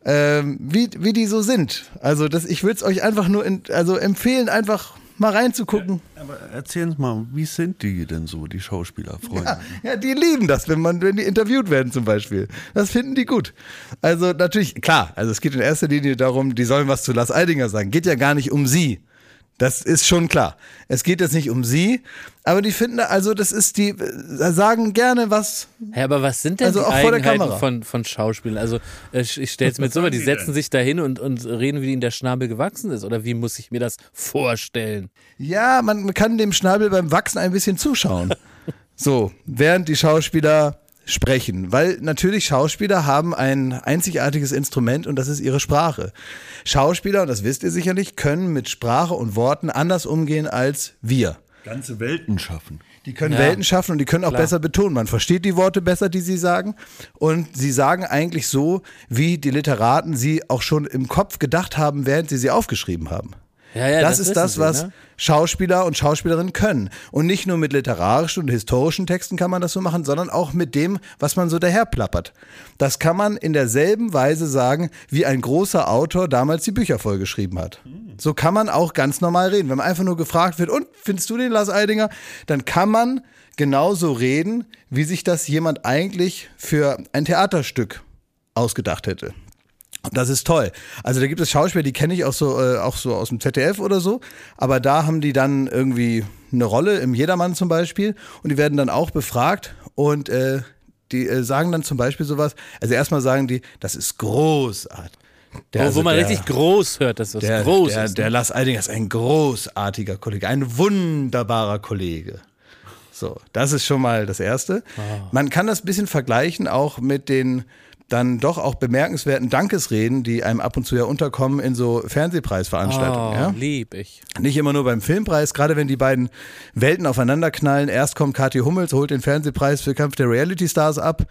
Ähm, wie, wie die so sind. Also das, ich würde es euch einfach nur in, also empfehlen, einfach mal reinzugucken. Aber erzähl uns mal, wie sind die denn so, die Schauspielerfreunde? Ja, die lieben das, wenn man, wenn die interviewt werden zum Beispiel. Das finden die gut. Also natürlich, klar, also es geht in erster Linie darum, die sollen was zu Lars Eidinger sagen. Geht ja gar nicht um sie. Das ist schon klar. Es geht jetzt nicht um sie, aber die finden, also das ist die, äh, sagen gerne was. Ja, aber was sind denn Also die auch vor der Eigenheiten Kamera. von, von Schauspielern? Also äh, ich, ich stelle es mir jetzt so vor, die setzen sich da hin und, und reden, wie ihnen der Schnabel gewachsen ist. Oder wie muss ich mir das vorstellen? Ja, man kann dem Schnabel beim Wachsen ein bisschen zuschauen. So, während die Schauspieler sprechen, weil natürlich Schauspieler haben ein einzigartiges Instrument und das ist ihre Sprache. Schauspieler, und das wisst ihr sicherlich, können mit Sprache und Worten anders umgehen als wir. Ganze Welten schaffen. Die können Ja. Welten schaffen und die können auch Klar. besser betonen. Man versteht die Worte besser, die sie sagen. Und sie sagen eigentlich so, wie die Literaten sie auch schon im Kopf gedacht haben, während sie sie aufgeschrieben haben. Ja, ja, das, das ist das, sie, was ne? Schauspieler und Schauspielerinnen können. Und nicht nur mit literarischen und historischen Texten kann man das so machen, sondern auch mit dem, was man so daherplappert. Das kann man in derselben Weise sagen, wie ein großer Autor damals die Bücher vollgeschrieben hat. So kann man auch ganz normal reden. Wenn man einfach nur gefragt wird, und findest du den Lars Eidinger? Dann kann man genauso reden, wie sich das jemand eigentlich für ein Theaterstück ausgedacht hätte. Das ist toll. Also da gibt es Schauspieler, die kenne ich auch so, äh, auch so aus dem ZDF oder so. Aber da haben die dann irgendwie eine Rolle im Jedermann zum Beispiel und die werden dann auch befragt und äh, die äh, sagen dann zum Beispiel sowas. Also erstmal sagen die, das ist großartig. Der, wo, also wo man der- richtig groß hört, dass das der, groß der, ist. der ne? Lars Eidinger ist ein großartiger Kollege, ein wunderbarer Kollege. So, das ist schon mal das Erste. Ah. Man kann das ein bisschen vergleichen auch mit den dann doch auch bemerkenswerten Dankesreden, die einem ab und zu ja unterkommen in so Fernsehpreisveranstaltungen. oh, ja? lieb ich. Nicht immer nur beim Filmpreis, gerade wenn die beiden Welten aufeinanderknallen. Erst kommt Kathi Hummels, holt den Fernsehpreis für Kampf der Reality Stars ab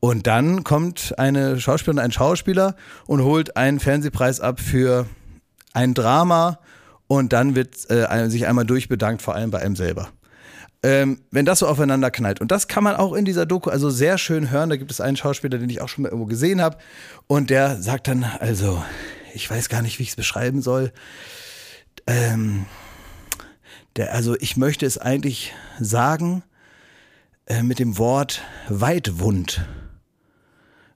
und dann kommt eine Schauspielerin, ein Schauspieler und holt einen Fernsehpreis ab für ein Drama und dann wird äh, sich einmal durchbedankt, vor allem bei einem selber. Ähm, wenn das so aufeinander knallt. Und das kann man auch in dieser Doku also sehr schön hören. Da gibt es einen Schauspieler, den ich auch schon mal irgendwo gesehen habe. Und der sagt dann, also, ich weiß gar nicht, wie ich es beschreiben soll. Ähm, der, also ich möchte es eigentlich sagen äh, mit dem Wort Weitwund.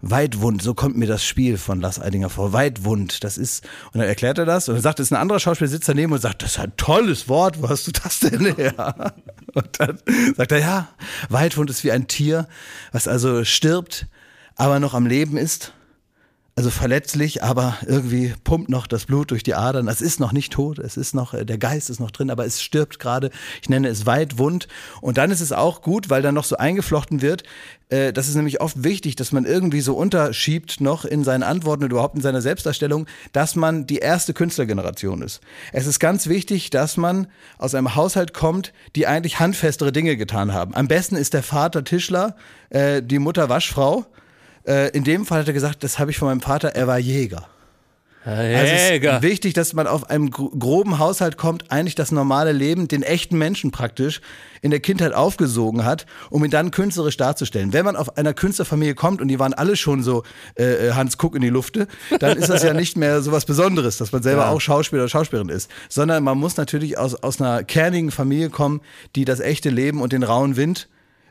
Weitwund, so kommt mir das Spiel von Lars Eidinger vor. Weitwund, das ist, und dann erklärt er das und dann sagt, es ist ein anderer Schauspieler, sitzt daneben und sagt, das ist ein tolles Wort, wo hast du das denn her? Und dann sagt er, ja, Weitwund ist wie ein Tier, was also stirbt, aber noch am Leben ist. Also verletzlich, aber irgendwie pumpt noch das Blut durch die Adern. Es ist noch nicht tot, es ist noch, äh, der Geist ist noch drin, aber es stirbt gerade. Ich nenne es Weitwund. Und dann ist es auch gut, weil dann noch so eingeflochten wird. Äh, das ist nämlich oft wichtig, dass man irgendwie so unterschiebt noch in seinen Antworten und überhaupt in seiner Selbstdarstellung, dass man die erste Künstlergeneration ist. Es ist ganz wichtig, dass man aus einem Haushalt kommt, die eigentlich handfestere Dinge getan haben. Am besten ist der Vater Tischler, äh, die Mutter Waschfrau. Äh, in dem Fall hat er gesagt, das habe ich von meinem Vater, er war Jäger. Also es Jäger. ist wichtig, dass man auf einem gro- groben Haushalt kommt, eigentlich das normale Leben, den echten Menschen praktisch in der Kindheit aufgesogen hat, um ihn dann künstlerisch darzustellen. Wenn man auf einer Künstlerfamilie kommt und die waren alle schon so äh, äh, Hans Kuck in die Lufte, dann ist das ja nicht mehr so was Besonderes, dass man selber auch Schauspieler oder Schauspielerin ist, sondern man muss natürlich aus, aus einer kernigen Familie kommen, die das echte Leben und den rauen Wind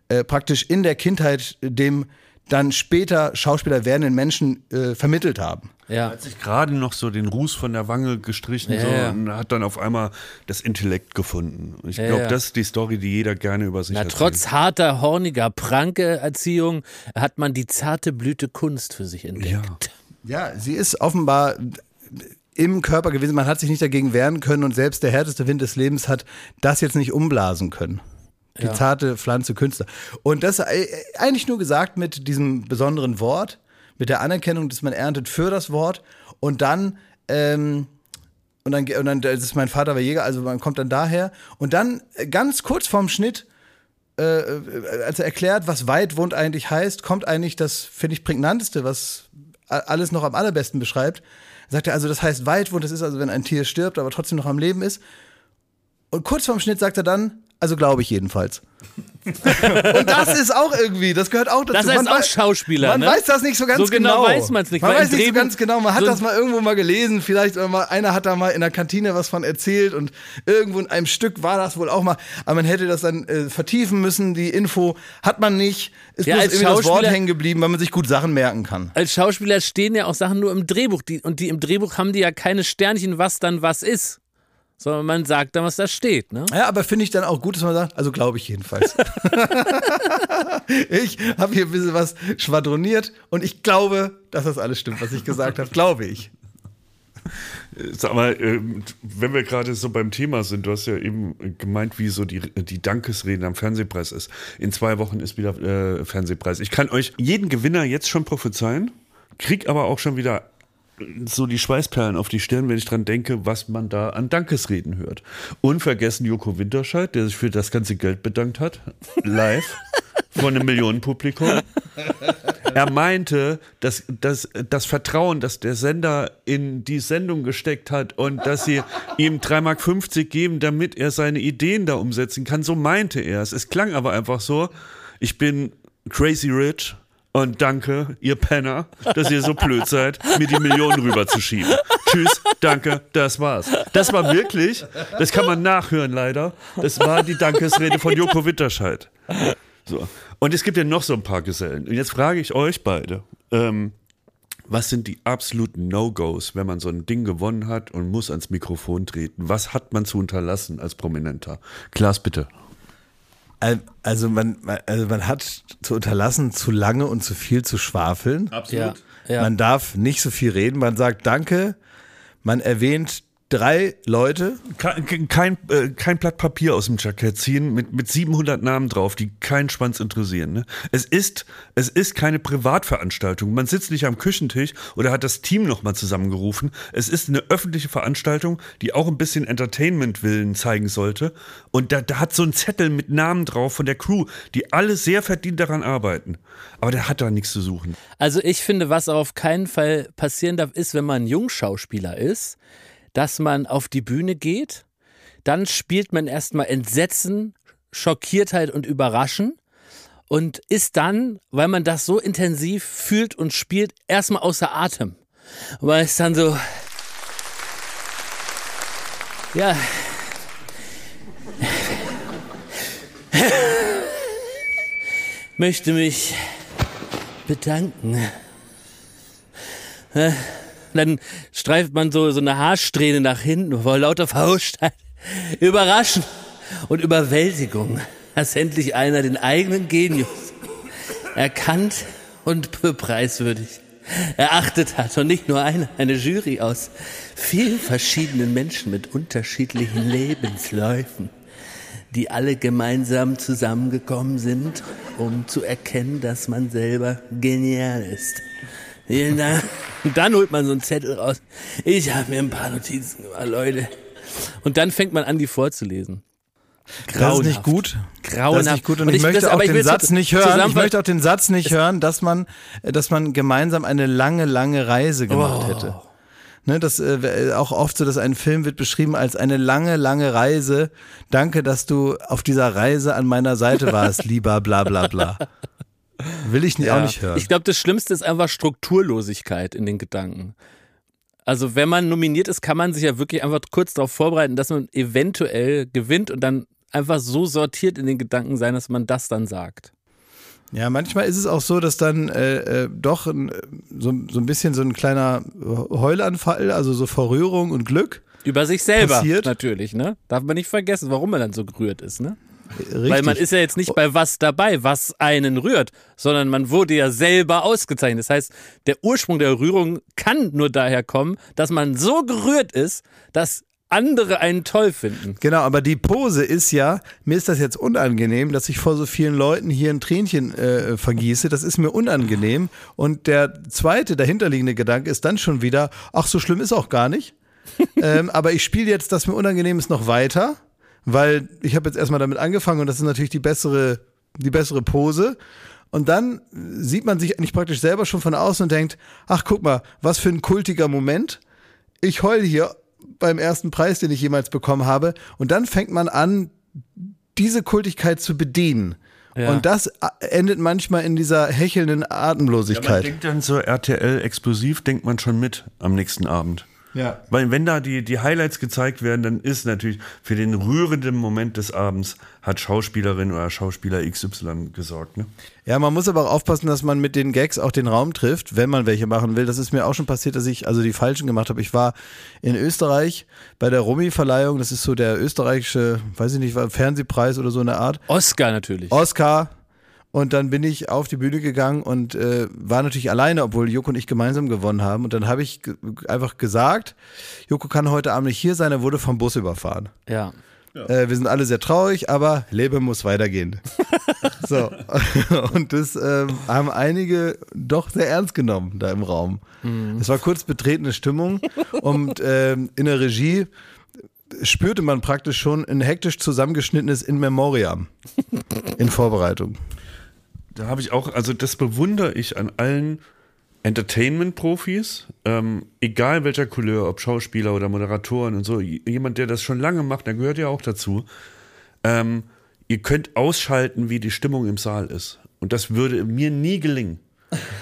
äh, praktisch in der Kindheit dem dann später Schauspieler werdenden Menschen äh, vermittelt haben. Ja. hat sich gerade noch so den Ruß von der Wange gestrichen Ja, so, ja. und hat dann auf einmal das Intellekt gefunden. Und ich Ja, glaube, ja. das ist die Story, die jeder gerne über sich Na, erzählt. trotz harter, horniger Pranke-Erziehung hat man die zarte Blüte Kunst für sich entdeckt. Ja, sie ist offenbar im Körper gewesen. Man hat sich nicht dagegen wehren können und selbst der härteste Wind des Lebens hat das jetzt nicht umblasen können. Die Ja. zarte Pflanze Künstler. Und das äh, eigentlich nur gesagt mit diesem besonderen Wort, mit der Anerkennung, dass man erntet für das Wort und dann, ähm, und dann, und dann, das ist mein Vater war Jäger, also man kommt dann daher und dann äh, ganz kurz vorm Schnitt äh, äh, als er erklärt, was Weitwund eigentlich heißt, kommt eigentlich das, finde ich, prägnanteste, was alles noch am allerbesten beschreibt. Sagt er also, das heißt Weitwund, das ist also, wenn ein Tier stirbt, aber trotzdem noch am Leben ist. Und kurz vorm Schnitt sagt er dann, also glaube ich jedenfalls. und das ist auch irgendwie, das gehört auch dazu. Das heißt Man auch Schauspieler, Man ne? weiß das nicht so ganz So genau genau. weiß man's nicht, Man weiß nicht so ganz genau. Man hat so- das mal irgendwo mal gelesen. Vielleicht mal, einer hat da mal in der Kantine was von erzählt und irgendwo in einem Stück war das wohl auch mal. Aber man hätte das dann äh, vertiefen müssen. Die Info hat man nicht. Ist Ja, bloß als irgendwie das Wort hängen geblieben, weil man sich gut Sachen merken kann. Als Schauspieler stehen ja auch Sachen nur im Drehbuch. Die, und die im Drehbuch haben die ja keine Sternchen, was dann was ist. Sondern man sagt dann, was da steht. Ne? Ja, aber finde ich dann auch gut, dass man sagt, also glaube ich jedenfalls. ich habe hier ein bisschen was schwadroniert und ich glaube, dass das alles stimmt, was ich gesagt habe. Glaube ich. Sag mal, ähm, wenn wir gerade so beim Thema sind, du hast ja eben gemeint, wie so die, die Dankesreden am Fernsehpreis ist. In zwei Wochen ist wieder äh, Fernsehpreis. Ich kann euch jeden Gewinner jetzt schon prophezeien, krieg aber auch schon wieder so die Schweißperlen auf die Stirn, wenn ich dran denke, was man da an Dankesreden hört. Unvergessen Joko Winterscheid, der sich für das ganze Geld bedankt hat, live vor einem Millionenpublikum. Er meinte, dass, dass das Vertrauen, das der Sender in die Sendung gesteckt hat und dass sie ihm 3,50 Mark geben, damit er seine Ideen da umsetzen kann, so meinte er es. Es klang aber einfach so, ich bin crazy rich und danke, ihr Penner, dass ihr so blöd seid, mir die Millionen rüberzuschieben. Tschüss, danke, das war's. Das war wirklich, das kann man nachhören leider, das war die Dankesrede von Joko Winterscheid. So. Und es gibt ja noch so ein paar Gesellen. Und jetzt frage ich euch beide, ähm, was sind die absoluten No-Gos, wenn man so ein Ding gewonnen hat und muss ans Mikrofon treten? Was hat man zu unterlassen als Prominenter? Klaas, bitte. Al- Also man, man- also man hat zu unterlassen, zu lange und zu viel zu schwafeln. Ja, ja. Man darf nicht so viel reden. Man sagt Danke. Man erwähnt drei Leute. Kein, kein, äh, kein Blatt Papier aus dem Jackett ziehen mit, mit 700 Namen drauf, die keinen Schwanz interessieren. Ne? Es, ist, es ist keine Privatveranstaltung. Man sitzt nicht am Küchentisch oder hat das Team nochmal zusammengerufen. Es ist eine öffentliche Veranstaltung, die auch ein bisschen Entertainment-Willen zeigen sollte. Und da, da hat so ein Zettel mit Namen drauf von der Crew, die alle sehr verdient daran arbeiten. Aber der hat da nichts zu suchen. Also ich finde, was auf keinen Fall passieren darf, ist, wenn man Jungschauspieler ist, dass man auf die Bühne geht, dann spielt man erstmal Entsetzen, Schockiertheit und Überraschen und ist dann, weil man das so intensiv fühlt und spielt, erstmal außer Atem. Man ist dann so, ja, möchte mich bedanken. Dann streift man so, so eine Haarsträhne nach hinten vor lauter Fauststein. Überraschend und Überwältigung, dass endlich einer den eigenen Genius erkannt und preiswürdig erachtet hat. Und nicht nur einer, eine Jury aus vielen verschiedenen Menschen mit unterschiedlichen Lebensläufen, die alle gemeinsam zusammengekommen sind, um zu erkennen, dass man selber genial ist. Und dann holt man so einen Zettel raus. Ich habe mir ein paar Notizen gemacht, Leute. Und dann fängt man an, die vorzulesen. Das ist nicht gut. Grauenhaft. Das ist nicht gut und, Und ich, möchte das- auch den Satz nicht hören. Ich möchte auch den Satz nicht hören, dass man, dass man gemeinsam eine lange, lange Reise gemacht Oh. hätte. Ne, das äh, auch oft so, dass ein Film wird beschrieben als eine lange, lange Reise. Danke, dass du auf dieser Reise an meiner Seite warst, lieber bla bla bla. Will ich nicht, auch nicht hören. Ich glaube, das Schlimmste ist einfach Strukturlosigkeit in den Gedanken. Also wenn man nominiert ist, kann man sich ja wirklich einfach kurz darauf vorbereiten, dass man eventuell gewinnt und dann einfach so sortiert in den Gedanken sein, dass man das dann sagt. Ja, manchmal ist es auch so, dass dann äh, äh, doch ein, so, so ein bisschen so ein kleiner Heulanfall, also so vor Rührung und Glück. Über sich selber Passiert. natürlich, ne? Darf man nicht vergessen, warum man dann so gerührt ist, ne? Richtig. Weil man ist ja jetzt nicht bei was dabei, was einen rührt, sondern man wurde ja selber ausgezeichnet. Das heißt, der Ursprung der Rührung kann nur daher kommen, dass man so gerührt ist, dass andere einen toll finden. Genau, aber die Pose ist ja, mir ist das jetzt unangenehm, dass ich vor so vielen Leuten hier ein Tränchen äh, vergieße. Das ist mir unangenehm. Und der zweite dahinterliegende Gedanke ist dann schon wieder, ach, so schlimm ist auch gar nicht. ähm, aber ich spiele jetzt, dass mir unangenehm ist, noch weiter, weil ich habe jetzt erstmal damit angefangen und das ist natürlich die bessere, die bessere Pose. Und dann sieht man sich eigentlich praktisch selber schon von außen und denkt, ach guck mal, was für ein kultiger Moment. Ich heul hier beim ersten Preis, den ich jemals bekommen habe. Und dann fängt man an, diese Kultigkeit zu bedienen. Ja. Und das endet manchmal in dieser hechelnden Ja, man Atemlosigkeit. denkt dann so RTL explosiv, denkt man schon mit am nächsten Abend. Ja. Weil wenn da die, die Highlights gezeigt werden, dann ist natürlich für den rührenden Moment des Abends hat Schauspielerin oder Schauspieler XY gesorgt. Ne? Ja, man muss aber auch aufpassen, dass man mit den Gags auch den Raum trifft, wenn man welche machen will. Das ist mir auch schon passiert, dass ich also die falschen gemacht habe. Ich war in Österreich bei der Rumi-Verleihung. Das ist so der österreichische, weiß ich nicht, Fernsehpreis oder so eine Art. Oscar natürlich. Oscar. Und dann bin ich auf die Bühne gegangen und äh, war natürlich alleine, obwohl Joko und ich gemeinsam gewonnen haben. Und dann habe ich ge einfach gesagt, Joko kann heute Abend nicht hier sein, er wurde vom Bus überfahren. Ja. Äh, wir sind alle sehr traurig, aber Leben muss weitergehen. so. Und das ähm, haben einige doch sehr ernst genommen da im Raum. Es war kurz betretene Stimmung und ähm, in der Regie spürte man praktisch schon ein hektisch zusammengeschnittenes In Memoriam in Vorbereitung. Da habe ich auch, also das bewundere ich an allen Entertainment-Profis, ähm, egal welcher Couleur, ob Schauspieler oder Moderatoren und so, jemand, der das schon lange macht, da gehört ja auch dazu. Ähm, ihr könnt ausschalten, wie die Stimmung im Saal ist. Und das würde mir nie gelingen.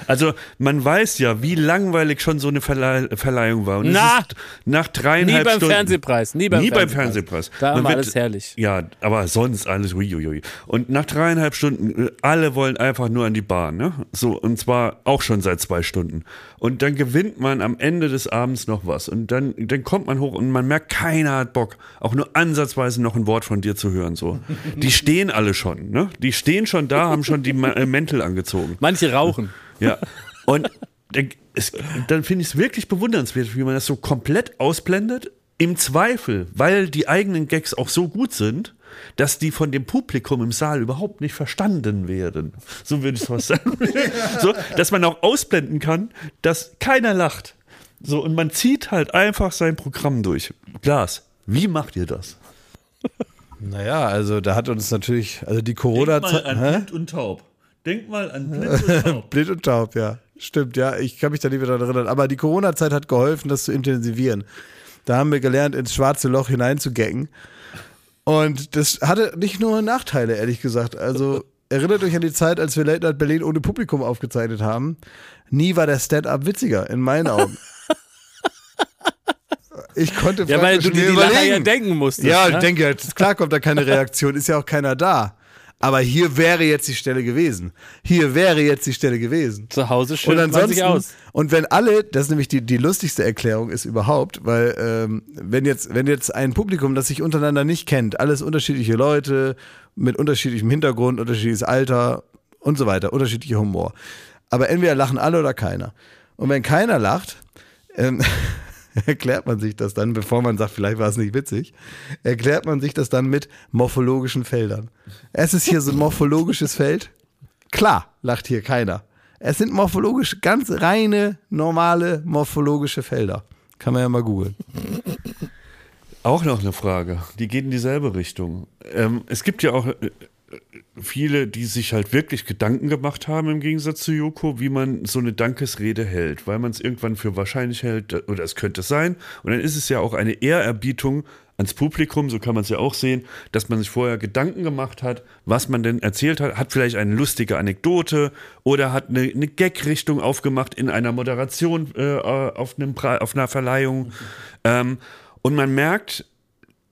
Also man weiß ja, wie langweilig schon so eine Verleih Verleihung war. Und es Na! ist nach dreieinhalb Nie beim Stunden, Fernsehpreis, nie beim nie beim Fernsehpreis. Fernsehpreis. Da Man war wird- alles herrlich. Ja, aber sonst alles uiuiui. Und nach dreieinhalb Stunden, alle wollen einfach nur an die Bahn, ne? So, und zwar auch schon seit zwei Stunden. Und dann gewinnt man am Ende des Abends noch was. Und dann, dann kommt man hoch und man merkt, keiner hat Bock, auch nur ansatzweise noch ein Wort von dir zu hören, so. Die stehen alle schon, ne? Die stehen schon da, haben schon die äh, Mäntel angezogen. Manche rauchen. Ja. Und dann, es- dann finde ich es wirklich bewundernswert, wie man das so komplett ausblendet. Im Zweifel, weil die eigenen Gags auch so gut sind, dass die von dem Publikum im Saal überhaupt nicht verstanden werden. So würde ich es fast sagen. so, dass man auch ausblenden kann, dass keiner lacht. So, und man zieht halt einfach sein Programm durch. Glas, wie macht ihr das? Naja, also da hat uns natürlich, also die Corona-Zeit. Und Taub. Denk mal an Blind und Taub. Blind und taub, ja. Stimmt, ja. Ich kann mich da nicht mehr daran erinnern. Aber die Corona-Zeit hat geholfen, das zu intensivieren. Da haben wir gelernt, ins schwarze Loch hineinzugaggen. Und das hatte nicht nur Nachteile, ehrlich gesagt. Also erinnert euch an die Zeit, als wir Late Night Berlin ohne Publikum aufgezeichnet haben. Nie war der Stand-up witziger, in meinen Augen. Ich konnte Ja, weil du dir die Lacher ja überlegen. denken musstest. Ja, ich ne? denke, jetzt, klar kommt da keine Reaktion, ist ja auch keiner da. Aber hier wäre jetzt die Stelle gewesen. Hier wäre jetzt die Stelle gewesen. Zu Hause Und schön man ansonsten, sich aus. und wenn alle, das ist nämlich die, die lustigste Erklärung ist überhaupt, weil ähm, wenn jetzt, wenn jetzt ein Publikum, das sich untereinander nicht kennt, alles unterschiedliche Leute mit unterschiedlichem Hintergrund, unterschiedliches Alter und so weiter, unterschiedlicher Humor. Aber entweder lachen alle oder keiner. Und wenn keiner lacht, ähm, erklärt man sich das dann, bevor man sagt, vielleicht war es nicht witzig, erklärt man sich das dann mit morphologischen Feldern. Es ist hier so ein morphologisches Feld. Klar, lacht hier keiner. Es sind morphologisch, ganz reine, normale morphologische Felder. Kann man ja mal googeln. Auch noch eine Frage, die geht in dieselbe Richtung. Ähm, es gibt ja auch äh, viele, die sich halt wirklich Gedanken gemacht haben, im Gegensatz zu Joko, wie man so eine Dankesrede hält, weil man es irgendwann für wahrscheinlich hält, äh, oder es könnte sein. Und dann ist es ja auch eine Ehrerbietung ans Publikum, so kann man es ja auch sehen, dass man sich vorher Gedanken gemacht hat, was man denn erzählt hat, hat vielleicht eine lustige Anekdote oder hat eine, eine Gag-Richtung aufgemacht in einer Moderation äh, auf, einem auf einer Verleihung. Ähm, und man merkt,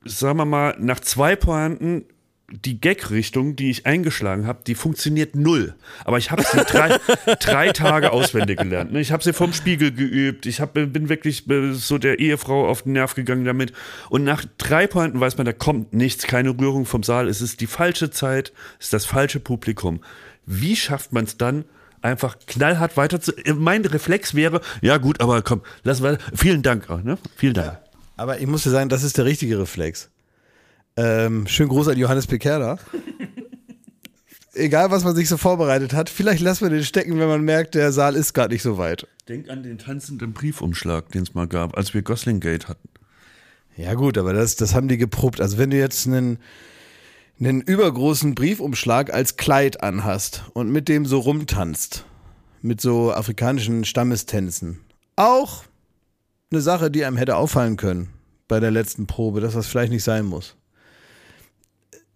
sagen wir mal, nach zwei Pointen, die Gag-Richtung, die ich eingeschlagen habe, die funktioniert null. Aber ich habe sie drei, drei Tage auswendig gelernt. ne? Ich habe sie vom Spiegel geübt. Ich hab, bin wirklich äh, so der Ehefrau auf den Nerv gegangen damit. Und nach drei Pointen weiß man, da kommt nichts, keine Rührung vom Saal. Es ist die falsche Zeit, es ist das falsche Publikum. Wie schafft man es dann, einfach knallhart weiter zu. äh, Mein Reflex wäre, ja gut, aber komm, lass weiter. Vielen Dank. auch, Ne? Vielen Dank. Aber ich muss dir sagen, das ist der richtige Reflex. Ähm, schönen Gruß an Johannes Bekerda. Egal, was man sich so vorbereitet hat, vielleicht lassen wir den stecken, wenn man merkt, der Saal ist gerade nicht so weit. Denk an den tanzenden Briefumschlag, den es mal gab, als wir Gosling Gate hatten. Ja gut, aber das, das haben die geprobt. Also wenn du jetzt einen, einen übergroßen Briefumschlag als Kleid anhast und mit dem so rumtanzt, mit so afrikanischen Stammestänzen, auch eine Sache, die einem hätte auffallen können bei der letzten Probe, dass das vielleicht nicht sein muss.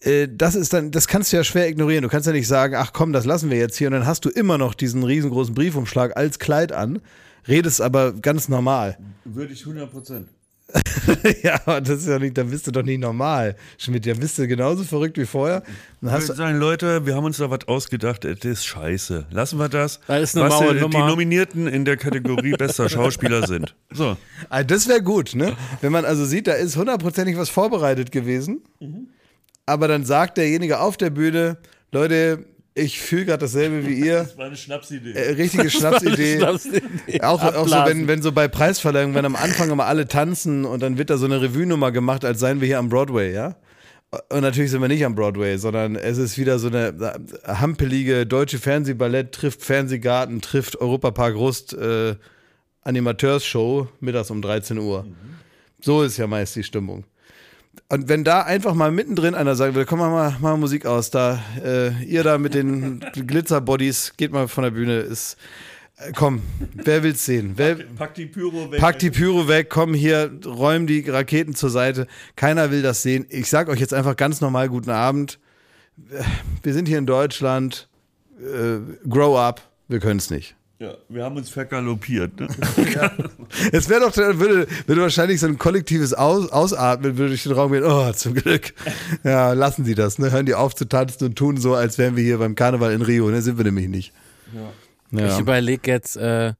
Äh, Das ist dann, das kannst du ja schwer ignorieren. Du kannst ja nicht sagen, ach komm, das lassen wir jetzt hier und dann hast du immer noch diesen riesengroßen Briefumschlag als Kleid an, redest aber ganz normal. Würde ich 100 Prozent. ja, aber das ist ja nicht, dann bist du doch nicht normal. Schmidt, dann bist du genauso verrückt wie vorher. Dann Ich hast würde sagen, Leute, wir haben uns da was ausgedacht, das ist scheiße. Lassen wir das. Das ist eine was maue äh, die Nummer. Nominierten in der Kategorie bester Schauspieler sind. So. Also das wäre gut, ne? Wenn man also sieht, da ist hundertprozentig was vorbereitet gewesen, aber dann sagt derjenige auf der Bühne, Leute, ich fühle gerade dasselbe wie ihr. war eine Schnapsidee. Äh, richtige Schnapsidee. Schnapsidee. Auch, auch so, wenn, wenn so bei Preisverleihungen, wenn am Anfang immer alle tanzen und dann wird da so eine Revue-Nummer gemacht, als seien wir hier am Broadway, ja? Und natürlich sind wir nicht am Broadway, sondern es ist wieder so eine äh, hampelige deutsche Fernsehballett trifft Fernsehgarten, trifft Europapark Rust äh, Animateursshow mittags um 13 Uhr. So ist ja meist die Stimmung. Und wenn da einfach mal mittendrin einer sagen will, komm mal, mal, Musik aus, da, äh, ihr da mit den Glitzerbodies, geht mal von der Bühne, ist, äh, komm, wer will's sehen? Wer, Pack die Pyro weg. Pack die Pyro weg, komm hier, räum die Raketen zur Seite. Keiner will das sehen. Ich sag euch jetzt einfach ganz normal guten Abend. Wir sind hier in Deutschland. Äh, grow up. Wir können es nicht. Ja, wir haben uns vergaloppiert. Ne? Es wäre doch, würde, würde wahrscheinlich so ein kollektives Aus, Ausatmen würde durch den Raum gehen. Oh, zum Glück. Ja, lassen Sie das. Ne? Hören die auf zu tanzen und tun so, als wären wir hier beim Karneval in Rio. Ne? Sind wir nämlich nicht. Ja. Ich überlege jetzt, äh,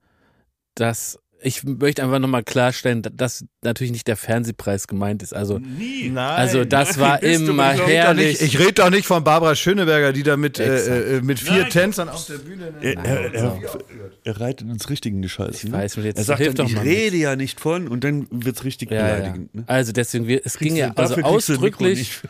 dass ich möchte einfach nochmal klarstellen, dass natürlich nicht der Fernsehpreis gemeint ist. Also, Nie. Nein. also das war bist du immer herrlich. ich rede doch nicht von Barbara Schöneberger, die da mit, äh, äh, mit vier Nein. Tänzern auf der Bühne. Er, er, er, er reitet uns richtig in die Scheiße. Ich ne? weiß, jetzt er sagt hilf dann, doch ich mal rede ja nicht von und dann wird's richtig ja, ja. beleidigend. Ne? Also deswegen, wir, es ging Kriegst ja du- also ausdrücklich,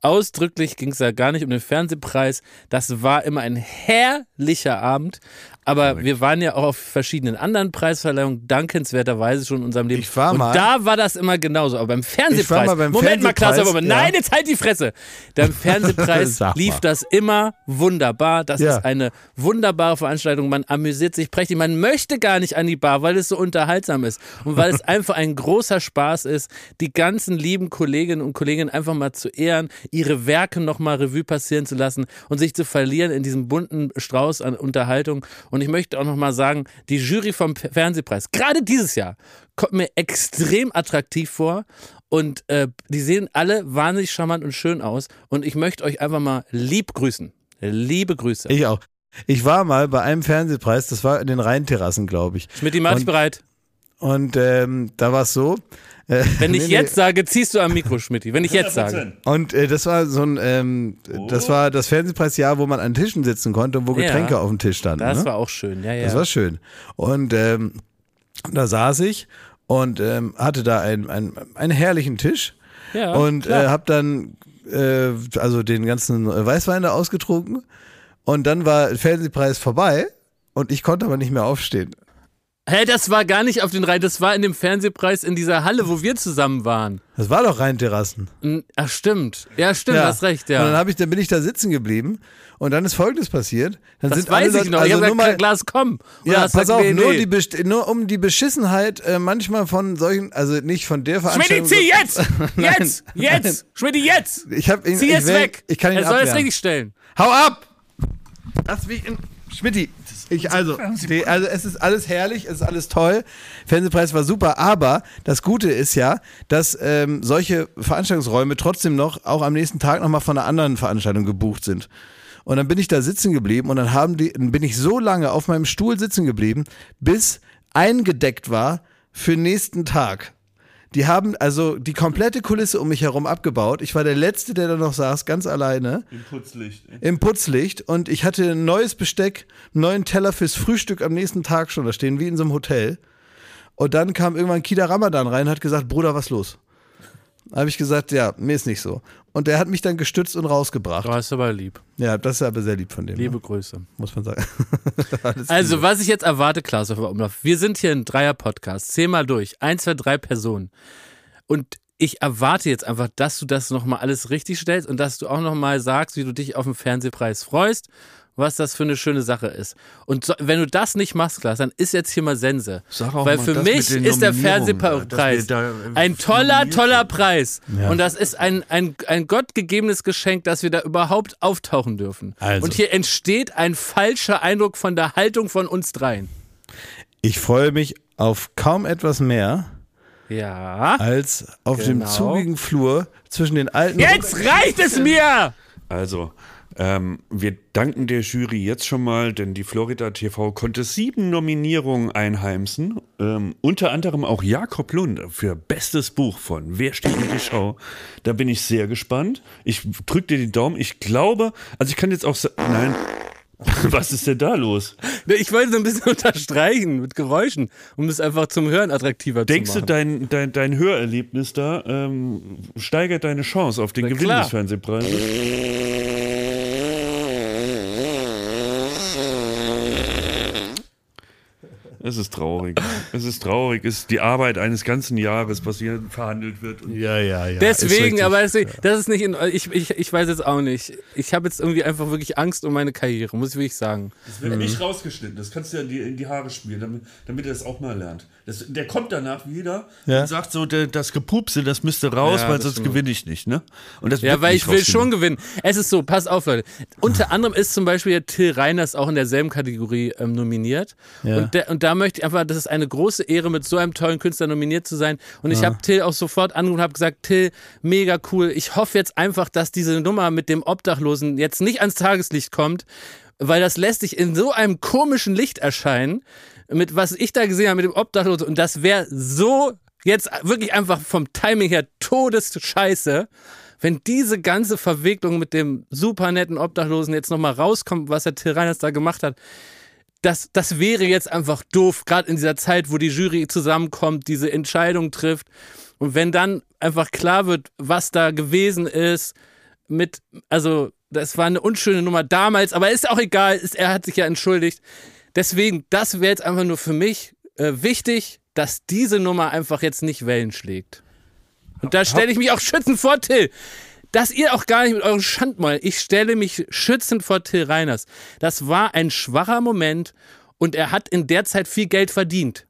ausdrücklich ging es ja gar nicht um den Fernsehpreis. Das war immer ein herrlicher Abend. Aber wir waren ja auch auf verschiedenen anderen Preisverleihungen, dankenswerterweise schon in unserem Leben. Ich war Und mal- da war das immer genauso. Aber beim Fernsehpreis, mal beim Moment mal, aber ja. nein, jetzt halt die Fresse. Beim Fernsehpreis lief das immer wunderbar. Das Ja. ist eine wunderbare Veranstaltung. Man amüsiert sich prächtig. Man möchte gar nicht an die Bar, weil es so unterhaltsam ist. Und weil es einfach ein großer Spaß ist, die ganzen lieben Kolleginnen und Kollegen einfach mal zu ehren, ihre Werke nochmal Revue passieren zu lassen und sich zu verlieren in diesem bunten Strauß an Unterhaltung. Und ich möchte auch nochmal sagen, die Jury vom Fernsehpreis, gerade dieses Jahr, kommt mir extrem attraktiv vor. Und äh, die sehen alle wahnsinnig charmant und schön aus. Und ich möchte euch einfach mal lieb grüßen. Liebe Grüße. Ich auch. Ich war mal bei einem Fernsehpreis, das war in den Rheinterrassen, glaube ich. Schmidt, mach dich Und- bereit. Und ähm, da war es so. Äh, Wenn ich nee, nee. jetzt sage, ziehst du am Mikro, Schmidt. Wenn ich jetzt sage. Und äh, das war so ein, ähm, das war das Fernsehpreisjahr, wo man an Tischen sitzen konnte und wo Ja. Getränke auf dem Tisch standen. Das ne? war auch schön. Ja, ja. Das war schön. Und ähm, da saß ich und ähm, hatte da einen, einen, einen herrlichen Tisch ja, und äh, habe dann äh, also den ganzen Weißwein da ausgetrunken und dann war der Fernsehpreis vorbei und ich konnte aber nicht mehr aufstehen. Hä, das war gar nicht auf den Reihen, das war in dem Fernsehpreis in dieser Halle, wo wir zusammen waren. Das war doch Rheinterrassen. Ach, stimmt. Ja, stimmt, hast recht, Und dann, ja. ich, dann bin ich da sitzen geblieben und dann ist Folgendes passiert. Dann Das sind alle weiß ich Leute, noch. Also ich nur mal, Glas, komm. Und ja, pass auf, nee, nur, nee. Die nur um die Beschissenheit äh, manchmal von solchen, also nicht von der Veranstaltung. Schmidti, zieh jetzt! Nein, Jetzt! Jetzt! Schmidti, jetzt! Ich hab ihn, Zieh ich jetzt will, weg! Ich kann ihn er soll es abwehren. richtig stellen. Hau ab! Lass mich in. Schmidti, ich, also, die, also es ist alles herrlich, es ist alles toll. Fernsehpreis war super, aber das Gute ist ja, dass ähm, solche Veranstaltungsräume trotzdem noch auch am nächsten Tag nochmal von einer anderen Veranstaltung gebucht sind. Und dann bin ich da sitzen geblieben und dann haben die, dann bin ich so lange auf meinem Stuhl sitzen geblieben, bis eingedeckt war für nächsten Tag. Die haben also die komplette Kulisse um mich herum abgebaut. Ich war der Letzte, der da noch saß, ganz alleine Im Putzlicht. im Putzlicht und ich hatte ein neues Besteck, einen neuen Teller fürs Frühstück am nächsten Tag schon da stehen, wie in so einem Hotel. Und dann kam irgendwann Kida Ramadan rein und hat gesagt, Bruder, was los? Habe ich gesagt, ja, mir ist nicht so. Und der hat mich dann gestützt und rausgebracht. Du hast aber lieb. Ja, das ist aber sehr lieb von dem, Liebe ne? Grüße. muss man sagen. Also, was ich jetzt erwarte, Klaus auf Umlauf. Wir sind hier ein Dreier-Podcast. Zähl mal durch. Eins, zwei, drei Personen. Und ich erwarte jetzt einfach, dass du das nochmal alles richtig stellst und dass du auch nochmal sagst, wie du dich auf den Fernsehpreis freust, was das für eine schöne Sache ist. Und so, wenn du das nicht machst, Klaus, dann ist jetzt hier mal Sense. Sag auch Weil mal für das mich ist der Fernsehpreis äh, ein toller, toller. Preis. Ja. Und das ist ein, ein, ein gottgegebenes Geschenk, dass wir da überhaupt auftauchen dürfen. Also. Und hier entsteht ein falscher Eindruck von der Haltung von uns dreien. Ich freue mich auf kaum etwas mehr Ja. als auf dem Genau. zugigen Flur zwischen den alten Jetzt reicht es mir! Also, ähm, wir danken der Jury jetzt schon mal, denn die Florida TV konnte sieben Nominierungen einheimsen. Ähm, unter anderem auch Jakob Lund für bestes Buch von Wer steht in die Schau. Da bin ich sehr gespannt. Ich drück dir die Daumen. Ich glaube, also ich kann jetzt auch sagen, nein. Was ist denn da los? Ich wollte so ein bisschen unterstreichen mit Geräuschen, um es einfach zum Hören attraktiver Denkst zu du, machen. dein, dein, dein Hörerlebnis da ähm, steigert deine Chance auf den Na Gewinn klar. des Fernsehpreises? Es ist traurig. Es ist traurig. Es ist die Arbeit eines ganzen Jahres, was hier verhandelt wird. Und Ja, ja, ja. Deswegen, ist richtig. aber deswegen, das ist nicht in, ich, ich, ich weiß jetzt auch nicht. Ich habe jetzt irgendwie einfach wirklich Angst um meine Karriere, muss ich wirklich sagen. das wird nicht rausgeschnitten. Das kannst du ja in die, in die Haare spielen, damit, damit er das auch mal lernt. Das, der kommt danach wieder Ja. und sagt so, der, das Gepupse, das müsste raus, Ja, weil sonst gewinne ich nicht. Ne? Und das Ja, wird weil ich will schon gewinnen. Es ist so, pass auf, Leute. Unter anderem ist zum Beispiel Till Reiners auch in derselben Kategorie ähm, nominiert. Ja. Und, der, und da möchte ich einfach, das ist eine große Ehre, mit so einem tollen Künstler nominiert zu sein. Und ich habe Till auch sofort angerufen und habe gesagt, Till, mega cool. Ich hoffe jetzt einfach, dass diese Nummer mit dem Obdachlosen jetzt nicht ans Tageslicht kommt, weil das lässt sich in so einem komischen Licht erscheinen, mit was ich da gesehen habe mit dem Obdachlosen. Und das wäre so jetzt wirklich einfach vom Timing her todesscheiße wenn diese ganze Verwicklung mit dem super netten Obdachlosen jetzt nochmal rauskommt, was der Till Reiners da gemacht hat, das, das wäre jetzt einfach doof, gerade in dieser Zeit, wo die Jury zusammenkommt, diese Entscheidung trifft. Und wenn dann einfach klar wird, was da gewesen ist, mit, also, das war eine unschöne Nummer damals, aber ist auch egal, ist, er hat sich ja entschuldigt. Deswegen, das wäre jetzt einfach nur für mich äh, wichtig, dass diese Nummer einfach jetzt nicht Wellen schlägt. Und da stelle ich mich auch schützend vor, Till. Dass ihr auch gar nicht mit euren Schandmäulen, ich stelle mich schützend vor Till Reiners. Das war ein schwacher Moment und er hat in der Zeit viel Geld verdient.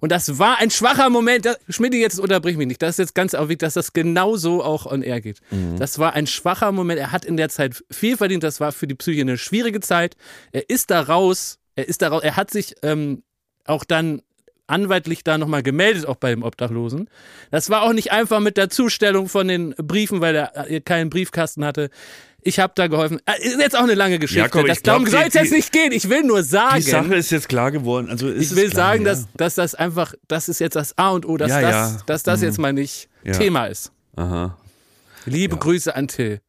Und das war ein schwacher Moment. Das, Schmidti, jetzt unterbrich mich nicht. Das ist jetzt ganz wichtig, dass das genauso auch on air geht. Das war ein schwacher Moment. Er hat in der Zeit viel verdient. Das war für die Psyche eine schwierige Zeit. Er ist da raus Er ist darauf, er hat sich ähm, auch dann anwaltlich da nochmal gemeldet, auch bei dem Obdachlosen. Das war auch nicht einfach mit der Zustellung von den Briefen, weil er äh, keinen Briefkasten hatte. Ich habe da geholfen. Äh, Ist jetzt auch eine lange Geschichte. Jakob, ich das darum glaub, soll jetzt nicht gehen. Ich will nur sagen. Die Sache ist jetzt klar geworden. Also ist ich will klar, sagen, ja. dass, dass das einfach, das ist jetzt das A und O, dass Ja, das, ja. Mhm. dass das jetzt mal nicht Ja. Thema ist. Aha. Liebe Grüße an Till.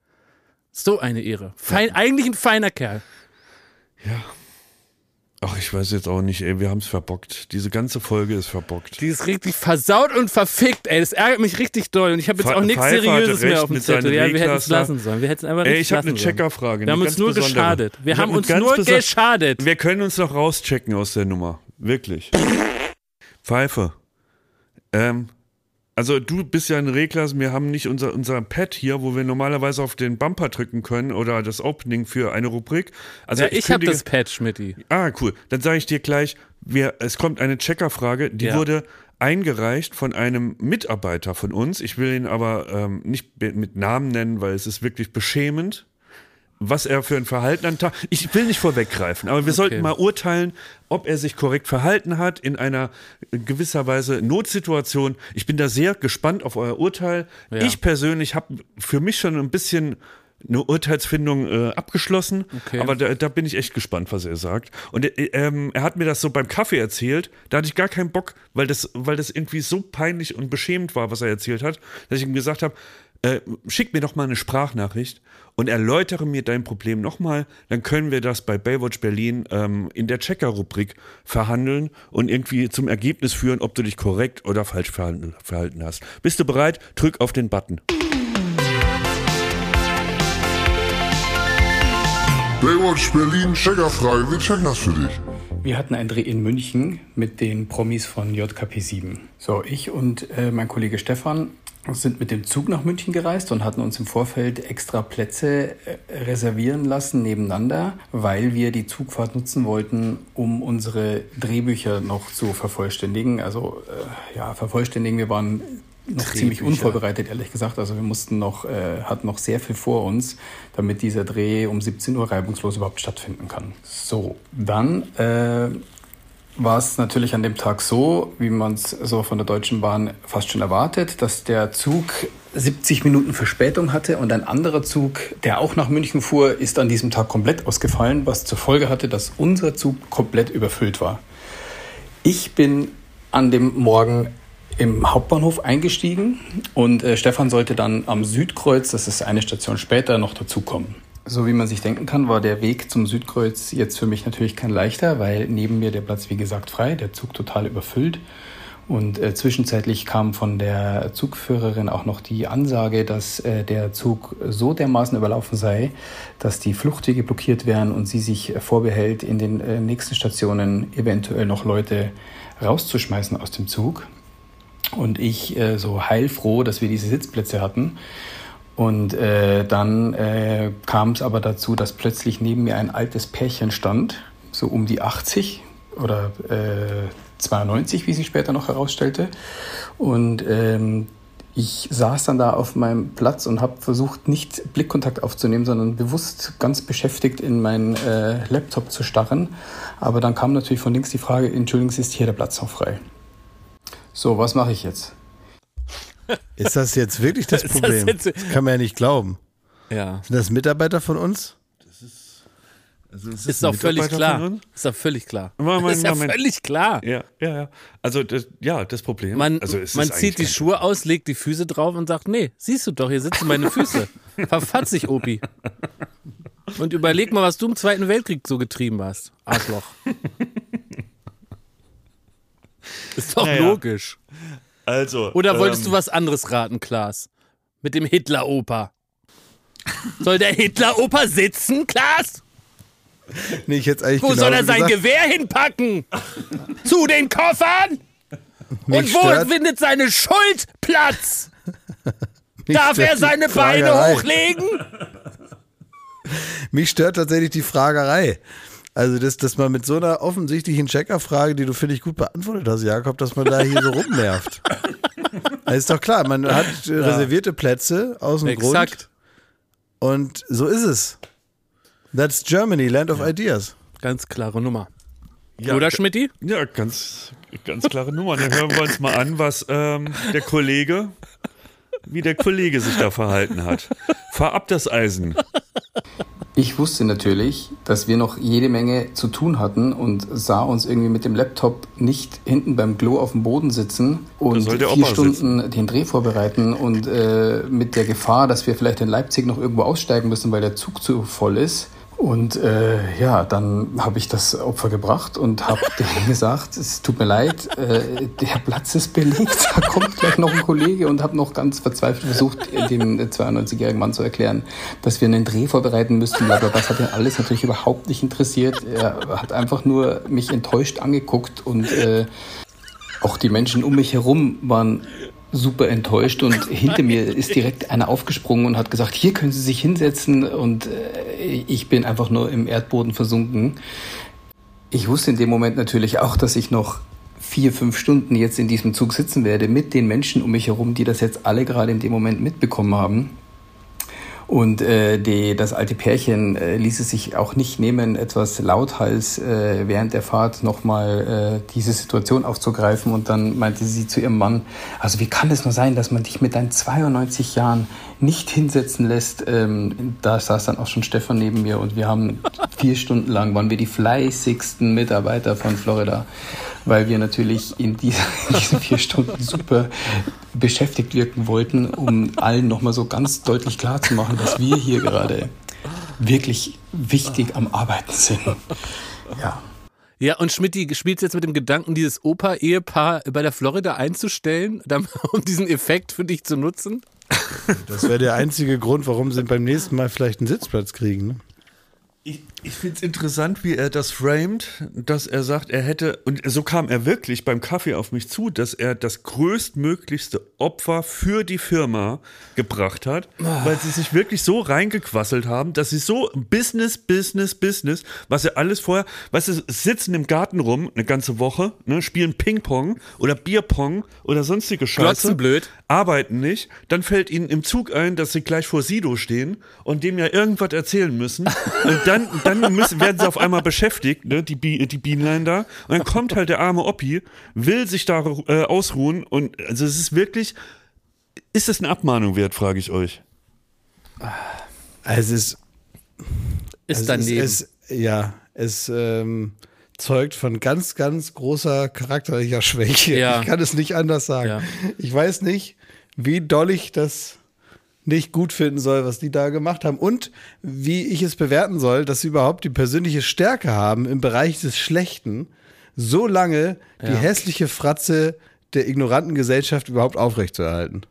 So eine Ehre. Fein, Eigentlich ein feiner Kerl. Ach, ich weiß jetzt auch nicht, ey, wir haben es verbockt. Diese ganze Folge ist verbockt. Die ist richtig versaut und verfickt, ey. Das ärgert mich richtig doll. Und ich habe jetzt auch nichts Seriöses mehr auf dem Zettel. Ja, wir hätten es lassen sollen. Wir hätten es einfach nicht Ey, ich habe eine. Checkerfrage. Wir haben uns nur besondere. geschadet. Wir Ich haben hab uns nur geschadet. Wir können uns noch rauschecken aus der Nummer. Wirklich. Pfeife. Ähm, also du bist ja ein Regler, wir haben nicht unser, unser Pad hier, wo wir normalerweise auf den Bumper drücken können oder das Opening für eine Rubrik. Also Ja, ich habe kündige- das Patch, Schmidti. Ah, cool. Dann sage ich dir gleich, wir, es kommt eine Checkerfrage, die Ja. wurde eingereicht von einem Mitarbeiter von uns. Ich will ihn aber ähm, nicht mit Namen nennen, weil es ist wirklich beschämend, was er für ein Verhalten an Tag. Ich will nicht vorweggreifen, aber wir sollten mal urteilen, ob er sich korrekt verhalten hat in einer gewisser Weise Notsituation. Ich bin da sehr gespannt auf euer Urteil. Ja. Ich persönlich habe für mich schon ein bisschen eine Urteilsfindung äh, abgeschlossen, Okay. aber da, da bin ich echt gespannt, was er sagt. Und äh, ähm, er hat mir das so beim Kaffee erzählt, da hatte ich gar keinen Bock, weil das, weil das irgendwie so peinlich und beschämend war, was er erzählt hat, dass ich ihm gesagt habe, äh, schick mir doch mal eine Sprachnachricht und erläutere mir dein Problem nochmal, dann können wir das bei Baywatch Berlin ähm, in der Checker-Rubrik verhandeln und irgendwie zum Ergebnis führen, ob du dich korrekt oder falsch verhalten, verhalten hast. Bist du bereit? Drück auf den Button. Baywatch Berlin, Checkerfrage, wir checken das für dich. Wir hatten einen Dreh in München mit den Promis von JKP7. So, ich und äh, mein Kollege Stefan sind mit dem Zug nach München gereist und hatten uns im Vorfeld extra Plätze äh, reservieren lassen nebeneinander, weil wir die Zugfahrt nutzen wollten, um unsere Drehbücher noch zu vervollständigen. Also äh, ja, vervollständigen. Wir waren noch ziemlich unvorbereitet, ehrlich gesagt. Also wir mussten noch, äh, hatten noch sehr viel vor uns, damit dieser Dreh um 17 Uhr reibungslos überhaupt stattfinden kann. So, dann äh, war es natürlich an dem Tag so, wie man es so von der Deutschen Bahn fast schon erwartet, dass der Zug 70 Minuten Verspätung hatte und ein anderer Zug, der auch nach München fuhr, ist an diesem Tag komplett ausgefallen, was zur Folge hatte, dass unser Zug komplett überfüllt war. Ich bin an dem Morgen im Hauptbahnhof eingestiegen und äh, Stefan sollte dann am Südkreuz, das ist eine Station später, noch dazukommen. So wie man sich denken kann, war der Weg zum Südkreuz jetzt für mich natürlich kein leichter, weil neben mir der Platz, wie gesagt, frei, der Zug total überfüllt. Und äh, zwischenzeitlich kam von der Zugführerin auch noch die Ansage, dass äh, der Zug so dermaßen überlaufen sei, dass die Fluchtwege blockiert wären und sie sich vorbehält, in den äh, nächsten Stationen eventuell noch Leute rauszuschmeißen aus dem Zug. Und ich äh, so heilfroh, dass wir diese Sitzplätze hatten. Und äh, dann äh, kam es aber dazu, dass plötzlich neben mir ein altes Pärchen stand, so um die 80 oder äh, 92, wie sich später noch herausstellte. Und ähm, ich saß dann da auf meinem Platz und habe versucht, nicht Blickkontakt aufzunehmen, sondern bewusst ganz beschäftigt in meinen äh, Laptop zu starren. Aber dann kam natürlich von links die Frage, Entschuldigung, ist hier der Platz noch frei? So, was mache ich jetzt? Ist das jetzt wirklich das Ist das Problem? Das kann man ja nicht glauben. Ja. Sind das Mitarbeiter von uns? Also, es Ist ein doch völlig klar. Ist doch völlig klar. Moment, ist ja Moment. völlig klar. Ja, ja, ja. Also das, ja, das Problem. Man, also es man ist zieht die Schuhe aus, legt die Füße drauf und sagt, nee, siehst du doch, hier sitzen meine Füße. Verfatz dich, Opi. Und überleg mal, was du im Zweiten Weltkrieg so getrieben hast. Arschloch. Ist doch Naja. logisch. Also. Oder wolltest ähm, du was anderes raten, Klaas? Mit dem Hitler-Opa. Soll der Hitler-Opa sitzen, Klaas? Nee, ich jetzt eigentlich Wo genau soll er sein gesagt, Gewehr hinpacken? Zu den Koffern? mich Und wo stört, findet seine Schuld Platz? mich Darf er seine Beine hochlegen? Mich stört tatsächlich die Fragerei. Also, dass, dass man mit so einer offensichtlichen Checkerfrage, die du, finde ich, gut beantwortet hast, Jakob, dass man da hier so rumnervt. Das ist doch klar, man hat äh, reservierte Plätze aus dem Grund Exakt. und so ist es. That's Germany, Land of Ideas. Ganz klare Nummer. Oder Schmidti? Ja, ganz, ganz klare Nummer. Dann hören wir uns mal an, was ähm, der Kollege, wie der Kollege sich da verhalten hat. Fahr ab das Eisen. Ich wusste natürlich, dass wir noch jede Menge zu tun hatten und sah uns irgendwie mit dem Laptop nicht hinten beim Klo auf dem Boden sitzen und vier Stunden den Dreh vorbereiten und äh, mit der Gefahr, dass wir vielleicht in Leipzig noch irgendwo aussteigen müssen, weil der Zug zu voll ist. Und äh, ja, dann habe ich das Opfer gebracht und habe denen gesagt, es tut mir leid, äh, der Platz ist belegt, da kommt gleich noch ein Kollege und habe noch ganz verzweifelt versucht, dem 92-jährigen Mann zu erklären, dass wir einen Dreh vorbereiten müssten. Aber das hat ihn alles natürlich überhaupt nicht interessiert. Er hat einfach nur mich enttäuscht angeguckt und äh, auch die Menschen um mich herum waren super enttäuscht und hinter mir ist direkt einer aufgesprungen und hat gesagt, hier können Sie sich hinsetzen und äh, ich bin einfach nur im Erdboden versunken. Ich wusste in dem Moment natürlich auch, dass ich noch vier, fünf Stunden jetzt in diesem Zug sitzen werde mit den Menschen um mich herum, die das jetzt alle gerade in dem Moment mitbekommen haben. Und äh, die, das alte Pärchen äh, ließ es sich auch nicht nehmen, etwas lauthals äh, während der Fahrt nochmal äh, diese Situation aufzugreifen. Und dann meinte sie zu ihrem Mann, also wie kann es nur sein, dass man dich mit deinen 92 Jahren nicht hinsetzen lässt? Ähm, da saß dann auch schon Stefan neben mir und wir haben vier Stunden lang, waren wir die fleißigsten Mitarbeiter von Florida weil wir natürlich in, dieser, in diesen vier Stunden super beschäftigt wirken wollten, um allen nochmal so ganz deutlich klar zu machen, dass wir hier gerade wirklich wichtig am Arbeiten sind. Ja. Ja, und Schmidti spielt jetzt mit dem Gedanken, dieses Opa-Ehepaar bei der Florida einzustellen, um diesen Effekt für dich zu nutzen? Das wäre der einzige Grund, warum sie beim nächsten Mal vielleicht einen Sitzplatz kriegen. Ne? Ich, finde es interessant, wie er das framed, dass er sagt, er hätte, und so kam er wirklich beim Kaffee auf mich zu, dass er das größtmöglichste Opfer für die Firma gebracht hat, weil sie sich wirklich so reingequasselt haben, dass sie so Business, Business, Business, was er alles vorher, weißt du, sitzen im Garten rum eine ganze Woche, ne, spielen Ping-Pong oder Bierpong oder sonstige Scheiße. Glotzenblöd. Arbeiten nicht, dann fällt ihnen im Zug ein, dass sie gleich vor Sido stehen und dem ja irgendwas erzählen müssen. Und dann, dann müssen, werden sie auf einmal beschäftigt, ne, die, Bi die Bienlein da. Und dann kommt halt der arme Oppi, will sich da äh, ausruhen und also es ist wirklich, ist das eine Abmahnung wert, frage ich euch. Also es ist, Ist also daneben. Es, es, ja, es ähm, zeugt von ganz, ganz großer charakterlicher Schwäche. Ja. Ich kann es nicht anders sagen. Ja. Ich weiß nicht, wie doll ich das nicht gut finden soll, was die da gemacht haben und wie ich es bewerten soll, dass sie überhaupt die persönliche Stärke haben, im Bereich des Schlechten so lange die hässliche Fratze der ignoranten Gesellschaft überhaupt aufrechtzuerhalten.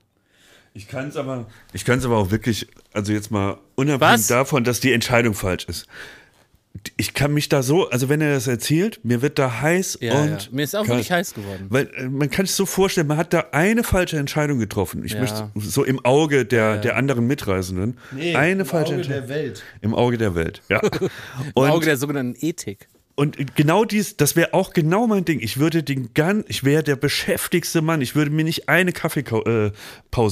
Ich kann es aber, ich kann es aber auch wirklich, also jetzt mal unabhängig Was? davon, dass die Entscheidung falsch ist. Ich kann mich da so, also wenn er das erzählt, mir wird da heiß Ja, und ja. Mir ist auch wirklich heiß geworden. Weil äh, man kann es so vorstellen, man hat da eine falsche Entscheidung getroffen. Ich Ja. möchte so im Auge der, der anderen Mitreisenden. eine falsche Entscheidung. Welt. Im Auge der Welt, ja. Im Und, Auge der sogenannten Ethik. Und genau dies, das wäre auch genau mein Ding. Ich würde den gan, ich wäre der beschäftigste Mann. Ich würde mir nicht eine Kaffeepause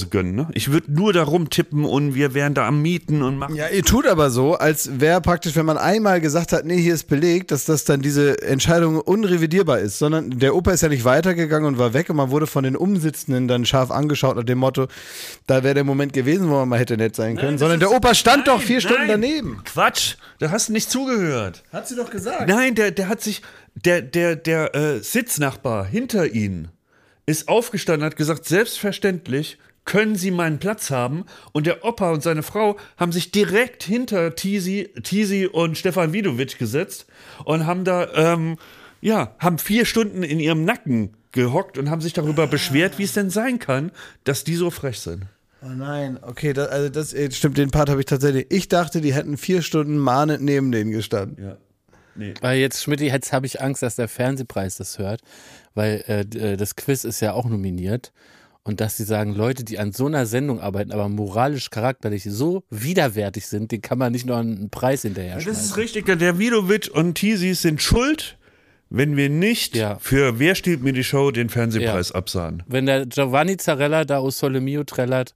äh, gönnen. Ne? Ich würde nur da rumtippen und wir wären da am Mieten und machen. Ja, ihr tut aber so, als wäre praktisch, wenn man einmal gesagt hat, nee, hier ist belegt, dass das dann diese Entscheidung unrevidierbar ist, sondern der Opa ist ja nicht weitergegangen und war weg und man wurde von den Umsitzenden dann scharf angeschaut nach dem Motto, da wäre der Moment gewesen, wo man mal hätte nett sein können, das sondern der Opa stand doch Nein, vier Stunden nein. daneben. Quatsch, da hast du nicht zugehört. Hat sie doch gesagt. Nein, der, der hat sich, der, der, der äh, Sitznachbar hinter ihnen ist aufgestanden, hat gesagt, selbstverständlich können Sie meinen Platz haben. Und der Opa und seine Frau haben sich direkt hinter Tisi, Tisi und Stefan Widovic gesetzt und haben da, ähm, ja, haben vier Stunden in ihrem Nacken gehockt und haben sich darüber beschwert, wie es denn sein kann, dass die so frech sind. Oh nein, okay, das, also das äh, stimmt, den Part habe ich tatsächlich. Ich dachte, die hätten vier Stunden mahnend neben denen gestanden. Ja. Nee. Weil jetzt, Schmidt, jetzt habe ich Angst, dass der Fernsehpreis das hört, weil äh, äh, das Quiz ist ja auch nominiert. Und dass sie sagen, Leute, die an so einer Sendung arbeiten, aber moralisch, charakterlich so widerwärtig sind, den kann man nicht nur einen Preis hinterher Das ist schmeißen. richtig, der Vidovic und Tisi sind schuld, wenn wir nicht Ja. für Wer stiehlt mir die Show den Fernsehpreis Ja. absahen. Wenn der Giovanni Zarella da aus Sole Mio trällert,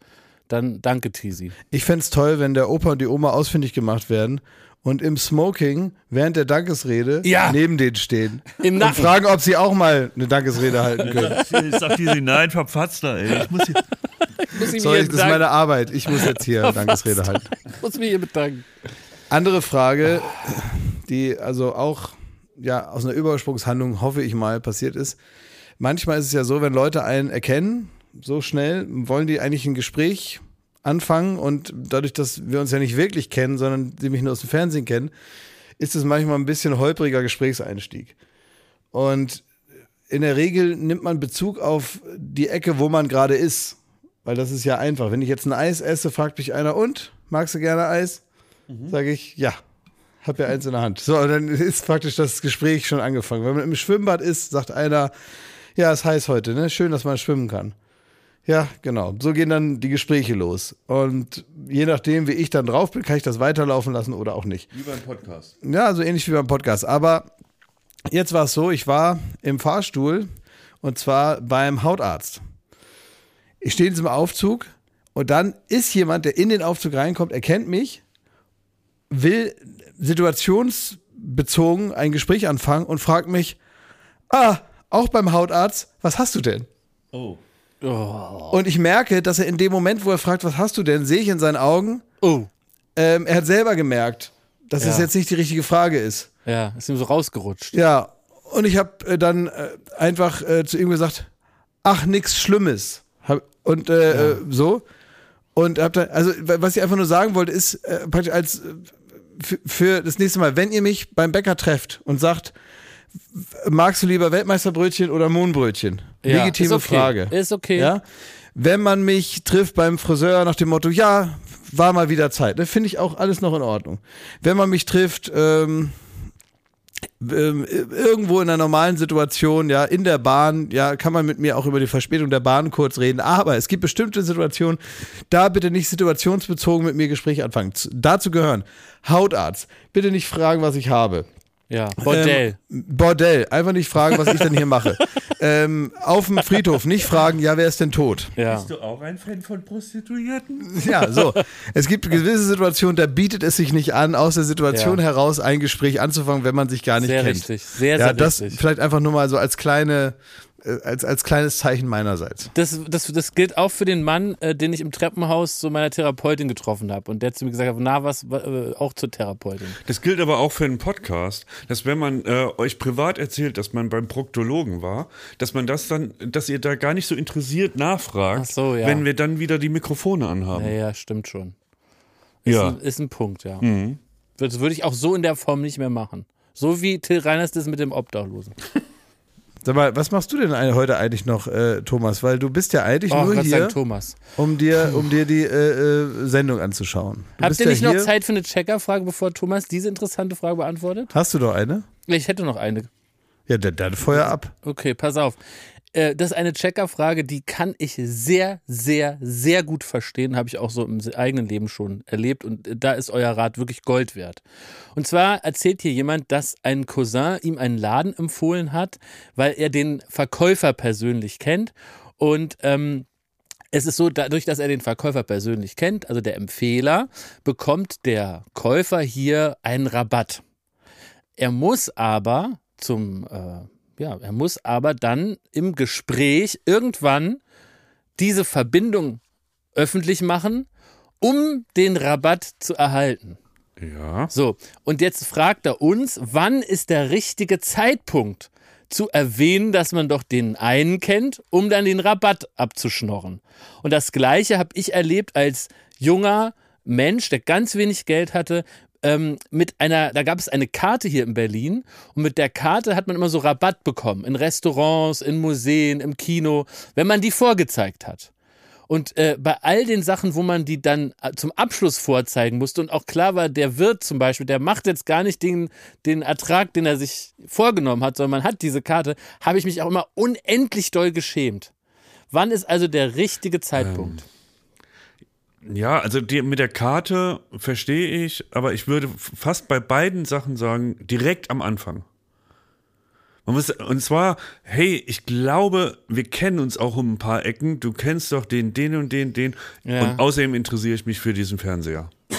dann danke, Tisi. Ich fänd's toll, wenn der Opa und die Oma ausfindig gemacht werden und im Smoking während der Dankesrede Ja. neben denen stehen Im und fragen, ob sie auch mal eine Dankesrede halten können. Ich sag sie, nein, verpatzt ey. Ich muss hier Muss ich mich Sorry, das ist meine Arbeit. Ich muss jetzt hier eine Dankesrede halten. Muss mich hier bedanken. Andere Frage, die also auch ja aus einer Übersprungshandlung, hoffe ich mal, passiert ist. Manchmal ist es ja so, wenn Leute einen erkennen, so schnell, wollen die eigentlich ein Gespräch anfangen und dadurch, dass wir uns ja nicht wirklich kennen, sondern sie mich nur aus dem Fernsehen kennen, ist es manchmal ein bisschen holpriger Gesprächseinstieg. Und in der Regel nimmt man Bezug auf die Ecke, wo man gerade ist. Weil das ist ja einfach. Wenn ich jetzt ein Eis esse, fragt mich einer, und? Magst du gerne Eis? Sage ich, ja. Hab ja eins in der Hand. So, und dann ist praktisch das Gespräch schon angefangen. Wenn man im Schwimmbad ist, sagt einer, ja, ist heiß heute, ne? Schön, dass man schwimmen kann. Ja, genau. So gehen dann die Gespräche los. Und je nachdem, wie ich dann drauf bin, kann ich das weiterlaufen lassen oder auch nicht. Wie beim Podcast. Ja, so ähnlich wie beim Podcast. Aber jetzt war es so, ich war im Fahrstuhl und zwar beim Hautarzt. Ich stehe in diesem Aufzug und dann ist jemand, der in den Aufzug reinkommt, erkennt mich, will situationsbezogen ein Gespräch anfangen und fragt mich, ah, auch beim Hautarzt, was hast du denn? Oh. Und ich merke, dass er in dem Moment, wo er fragt, was hast du denn, sehe ich in seinen Augen, Oh. ähm, er hat selber gemerkt, dass Ja. es jetzt nicht die richtige Frage ist. Ja, ist ihm so rausgerutscht. Ja, und ich habe äh, dann äh, einfach äh, zu ihm gesagt, ach, nix Schlimmes. Hab, und äh, äh, so. Und hab dann, also was ich einfach nur sagen wollte, ist äh, praktisch als für, für das nächste Mal, wenn ihr mich beim Bäcker trefft und sagt, magst du lieber Weltmeisterbrötchen oder Mohnbrötchen? Ja, Legitime ist okay. Frage. Ist okay. Ja? Wenn man mich trifft beim Friseur nach dem Motto, ja, war mal wieder Zeit, ne, finde ich auch alles noch in Ordnung. Wenn man mich trifft, ähm, ähm, irgendwo in einer normalen Situation, ja, in der Bahn, ja, kann man mit mir auch über die Verspätung der Bahn kurz reden. Aber es gibt bestimmte Situationen, da bitte nicht situationsbezogen mit mir Gespräche anfangen. Dazu gehören Hautarzt, bitte nicht fragen, was ich habe. Ja. Bordell. Ähm, Bordell, einfach nicht fragen, was ich denn hier mache. ähm, auf dem Friedhof nicht fragen, ja, wer ist denn tot? ja. Bist du auch ein Fan von Prostituierten? Ja, so. Es gibt gewisse Situationen, da bietet es sich nicht an, aus der Situation Ja. heraus ein Gespräch anzufangen, wenn man sich gar nicht Sehr kennt. richtig. Sehr, ja, sehr das richtig. vielleicht einfach nur mal so als kleine, als, als kleines Zeichen meinerseits. Das, das, das gilt auch für den Mann, äh, den ich im Treppenhaus so meiner Therapeutin getroffen habe und der zu mir gesagt hat, na was, äh, auch zur Therapeutin. Das gilt aber auch für einen Podcast, dass wenn man äh, euch privat erzählt, dass man beim Proktologen war, dass man das dann, dass ihr da gar nicht so interessiert nachfragt, Ach so, ja. wenn wir dann wieder die Mikrofone anhaben. Ja, ja, stimmt schon. Ist, Ja. ein, ist ein Punkt, ja. Das würde ich auch so in der Form nicht mehr machen. So wie Till Reiners das mit dem Obdachlosen. Sag mal, was machst du denn heute eigentlich noch, äh, Thomas? Weil du bist ja eigentlich Oh, nur Gott hier, Thomas. um dir, um dir die äh, äh, Sendung anzuschauen. Du Habt ihr ja nicht noch Zeit für eine Checkerfrage, bevor Thomas diese interessante Frage beantwortet? Hast du noch eine? Ich hätte noch eine. Ja, dann, dann Feuer ab. Okay, pass auf. Äh, Das ist eine Checkerfrage, die kann ich sehr, sehr, sehr gut verstehen. Habe ich auch so im eigenen Leben schon erlebt. Und äh, da ist euer Rat wirklich Gold wert. Und zwar erzählt hier jemand, dass ein Cousin ihm einen Laden empfohlen hat, weil er den Verkäufer persönlich kennt. Und ähm, es ist so, dadurch, dass er den Verkäufer persönlich kennt, also der Empfehler, bekommt der Käufer hier einen Rabatt. Er muss aber zum, äh, ja, er muss aber dann im Gespräch irgendwann diese Verbindung öffentlich machen, um den Rabatt zu erhalten. Ja. So, und jetzt fragt er uns, wann ist der richtige Zeitpunkt zu erwähnen, dass man doch den einen kennt, um dann den Rabatt abzuschnorren. Und das gleiche habe ich erlebt als junger Mensch, der ganz wenig Geld hatte, ähm, mit einer, da gab es eine Karte hier in Berlin und mit der Karte hat man immer so Rabatt bekommen in Restaurants, in Museen, im Kino, wenn man die vorgezeigt hat. Und äh, bei all den Sachen, wo man die dann äh, zum Abschluss vorzeigen musste und auch klar war, der Wirt zum Beispiel, der macht jetzt gar nicht den, den Ertrag, den er sich vorgenommen hat, sondern man hat diese Karte, habe ich mich auch immer unendlich doll geschämt. Wann ist also der richtige Zeitpunkt? Ja, also die, mit der Karte verstehe ich, aber ich würde fast bei beiden Sachen sagen, direkt am Anfang. Man muss, und zwar, hey, ich glaube, wir kennen uns auch um ein paar Ecken. Du kennst doch den, den und den, den. Ja. Und außerdem interessiere ich mich für diesen Fernseher.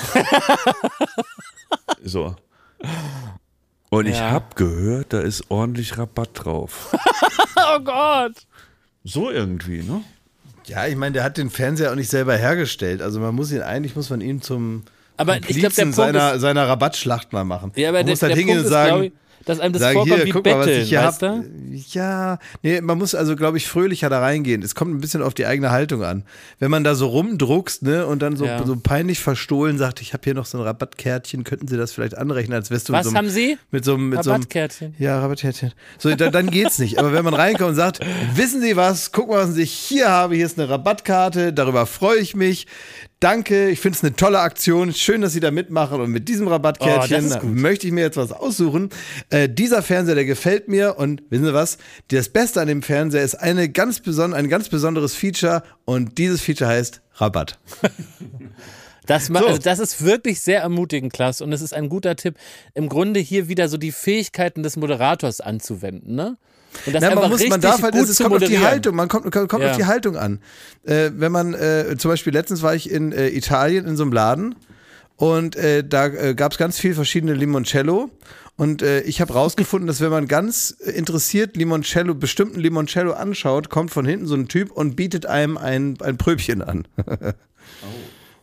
So. Und ich Ja. hab gehört, da ist ordentlich Rabatt drauf. Oh Gott. So irgendwie, ne? Ja, ich meine, der hat den Fernseher auch nicht selber hergestellt. Also man muss ihn, eigentlich muss man ihn zum Aber ich glaub, der Punkt seiner, ist- seiner Rabattschlacht mal machen. Ja, aber man der, muss halt hingehen und sagen, dass einem das sagen vorkommt hier, wie mal, Betteln, ich hier weißt hab. du? Ja, nee, man muss also, glaube ich, fröhlicher da reingehen. Es kommt ein bisschen auf die eigene Haltung an. Wenn man da so rumdruckst, ne, und dann so, Ja. so peinlich verstohlen sagt, ich habe hier noch so ein Rabattkärtchen, könnten Sie das vielleicht anrechnen, als wärst du Was mit so einem, haben Sie? Mit so einem, mit so einem, Rabattkärtchen. ja, Rabattkärtchen. So, da, dann geht's nicht. Aber wenn man reinkommt und sagt, wissen Sie was, guck mal, was ich hier habe, hier ist eine Rabattkarte, darüber freue ich mich. Danke, ich finde es eine tolle Aktion. Schön, dass Sie da mitmachen. Und mit diesem Oh, Rabattkärtchen gut. möchte ich mir jetzt was aussuchen. Äh, dieser Fernseher, der gefällt mir. Und wissen Sie was? Das Beste an dem Fernseher ist eine ganz beson ein ganz besonderes Feature. Und dieses Feature heißt Rabatt. Das, So. also das ist wirklich sehr ermutigend, Klaus. Und es ist ein guter Tipp, im Grunde hier wieder so die Fähigkeiten des Moderators anzuwenden, ne? Und das Na, man muss, man darf halt, es kommt auf die. Haltung, man kommt, kommt, kommt Ja. auf die Haltung an. Äh, wenn man, äh, zum Beispiel letztens war ich in äh, Italien in so einem Laden und äh, da äh, gab es ganz viel verschiedene Limoncello und äh, ich habe rausgefunden, dass wenn man ganz interessiert Limoncello, bestimmten Limoncello anschaut, kommt von hinten so ein Typ und bietet einem ein, ein Pröbchen an.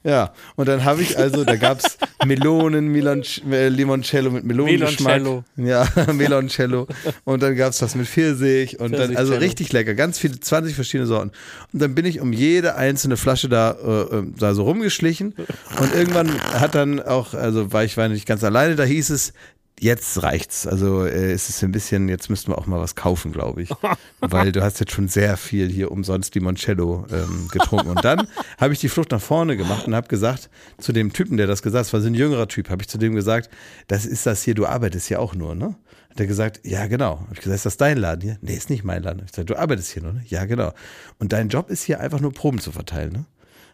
Ja, und dann habe ich also, da gab es Melonen, äh, Limoncello mit Melonengeschmack. Meloncello. Ja, Meloncello. Und dann gab es das mit Pfirsich und dann, also richtig lecker, ganz viele, 20 verschiedene Sorten. Und dann bin ich um jede einzelne Flasche da, äh, äh, da so rumgeschlichen und irgendwann hat dann auch, also war ich war nicht ganz alleine, da hieß es, jetzt reicht's. Also äh, es ist ein bisschen, jetzt müssten wir auch mal was kaufen, glaube ich. Weil du hast jetzt schon sehr viel hier umsonst Limoncello ähm, getrunken. Und dann habe ich die Flucht nach vorne gemacht und habe gesagt, zu dem Typen, der das gesagt hat, war so ein jüngerer Typ, habe ich zu dem gesagt, das ist das hier, du arbeitest ja auch nur, ne? Hat er gesagt, ja, genau. Hab ich gesagt, ist das dein Laden hier? Nee, ist nicht mein Laden. Hab Ich gesagt, du arbeitest hier nur, ne? Ja, genau. Und dein Job ist hier einfach nur Proben zu verteilen, ne?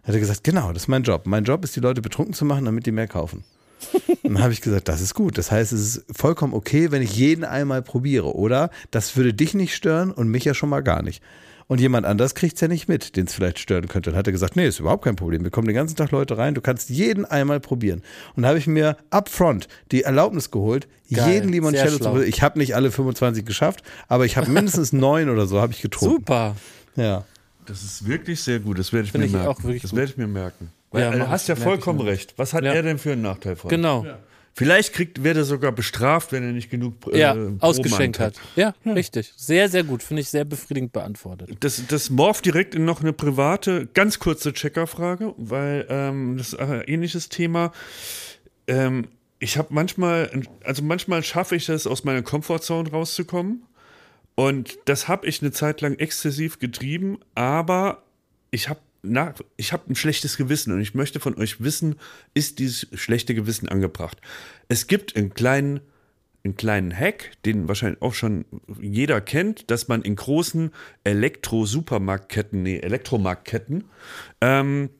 Hat er gesagt, genau, das ist mein Job. Mein Job ist, die Leute betrunken zu machen, damit die mehr kaufen. Und dann habe ich gesagt, das ist gut. Das heißt, es ist vollkommen okay, wenn ich jeden einmal probiere, oder? Das würde dich nicht stören und mich ja schon mal gar nicht. Und jemand anders kriegt es ja nicht mit, den es vielleicht stören könnte. Dann hat er gesagt, nee, ist überhaupt kein Problem. Wir kommen den ganzen Tag Leute rein, du kannst jeden einmal probieren. Und dann habe ich mir upfront die Erlaubnis geholt, Geil, jeden Limoncello zu probieren. Ich habe nicht alle 25 geschafft, aber ich habe mindestens neun oder so habe ich getrunken. Super. Ja. Das ist wirklich sehr gut. Das werde ich Finde mir ich merken. auch wirklich das gut. werde ich mir merken. Weil, Ja, du hast ja vollkommen recht. Was hat Ja. er denn für einen Nachteil von? Genau. Vielleicht kriegt, wird er sogar bestraft, wenn er nicht genug äh, Ja, ausgeschenkt hat. hat. Ja, richtig. Sehr, sehr gut. Finde ich sehr befriedigend beantwortet. Das, das morpht direkt in noch eine private, ganz kurze Checkerfrage, weil ähm, das ist ein ähnliches Thema. Ähm, ich habe manchmal, also manchmal schaffe ich es, aus meiner Komfortzone rauszukommen. Und das habe ich eine Zeit lang exzessiv getrieben, aber ich habe na, ich habe ein schlechtes Gewissen und ich möchte von euch wissen, ist dieses schlechte Gewissen angebracht? Es gibt einen kleinen, einen kleinen Hack, den wahrscheinlich auch schon jeder kennt, dass man in großen Elektro-Supermarktketten, nee, Elektromarktketten, ähm,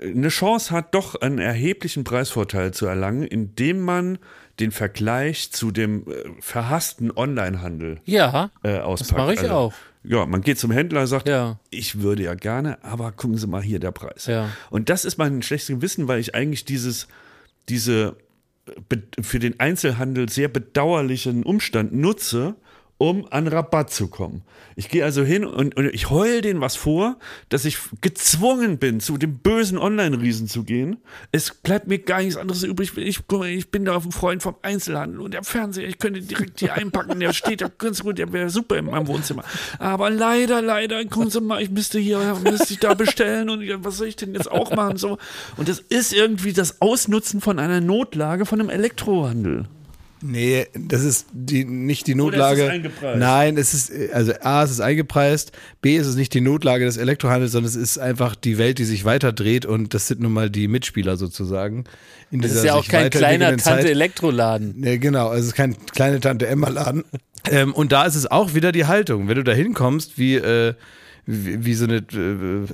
eine Chance hat, doch einen erheblichen Preisvorteil zu erlangen, indem man den Vergleich zu dem äh, verhassten Onlinehandel Ja, äh, auspackt. das mache ich Also, auch. Ja, man geht zum Händler, sagt, Ja. ich würde ja gerne, aber gucken Sie mal hier der Preis. Ja. Und das ist mein schlechtes Gewissen, weil ich eigentlich dieses, diese be- für den Einzelhandel sehr bedauerlichen Umstand nutze, um an Rabatt zu kommen. Ich gehe also hin und, und ich heul denen was vor, dass ich gezwungen bin, zu dem bösen Online-Riesen zu gehen. Es bleibt mir gar nichts anderes übrig. Ich, ich bin da ein Freund vom Einzelhandel und der Fernseher, ich könnte direkt hier einpacken, der steht da ganz gut, der wäre super in meinem Wohnzimmer. Aber leider, leider, mal, ich müsste hier, müsste ich da bestellen und was soll ich denn jetzt auch machen? So. Und das ist irgendwie das Ausnutzen von einer Notlage von einem Elektrohandel. Nee, das ist die, nicht die Oder ist Notlage. es eingepreist? Nein, es ist, also A, es ist eingepreist, B, es ist nicht die Notlage des Elektrohandels, sondern es ist einfach die Welt, die sich weiter dreht und das sind nun mal die Mitspieler sozusagen. In Das ist ja auch kein kleiner. Tante-Elektroladen. Nee, genau, also es ist kein kleine Tante Emma-Laden. Ähm, und da ist es auch wieder die Haltung. Wenn du da hinkommst, wie, äh, wie, wie so eine, äh,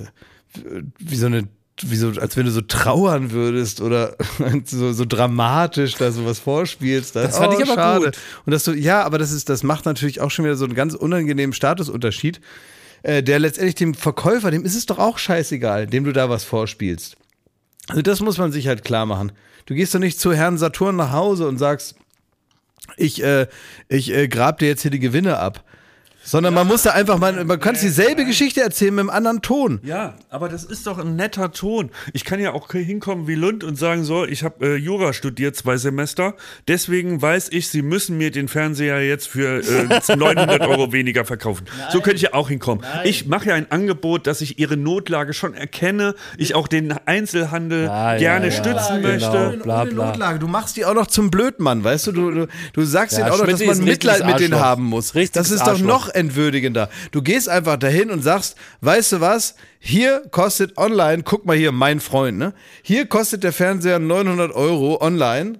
wie so eine, wie so, als wenn du so trauern würdest oder so, so dramatisch da sowas vorspielst. Da, Das fand ich aber schade. gut. Und dass du, ja, aber das ist, das macht natürlich auch schon wieder so einen ganz unangenehmen Statusunterschied, äh, der letztendlich dem Verkäufer, dem ist es doch auch scheißegal, dem du da was vorspielst. Also das muss man sich halt klar machen. Du gehst doch nicht zu Herrn Saturn nach Hause und sagst, ich, äh, ich äh, grab dir jetzt hier die Gewinne ab. Sondern man muss da einfach mal, man kann dieselbe Geschichte erzählen mit einem anderen Ton. Ja, aber das ist doch ein netter Ton. Ich kann ja auch hinkommen wie Lund und sagen, so, ich habe äh, Jura studiert, zwei Semester. Deswegen weiß ich, Sie müssen mir den Fernseher jetzt für äh, 900 Euro weniger verkaufen. So könnte ich ja auch hinkommen. Ich mache ja ein Angebot, dass ich Ihre Notlage schon erkenne. Ich auch den Einzelhandel Ja, ja, gerne ja. stützen Genau. möchte. Bla, Ohne bla. Notlage. Du machst die auch noch zum Blödmann, weißt du? Du, du, du sagst Ja, denen auch noch, dass man Mitleid mit denen haben muss. Richtiges das ist doch noch entwürdigender. Du gehst einfach dahin und sagst, weißt du was? Hier kostet online, guck mal hier, mein Freund, ne? Hier kostet der Fernseher 900 Euro online.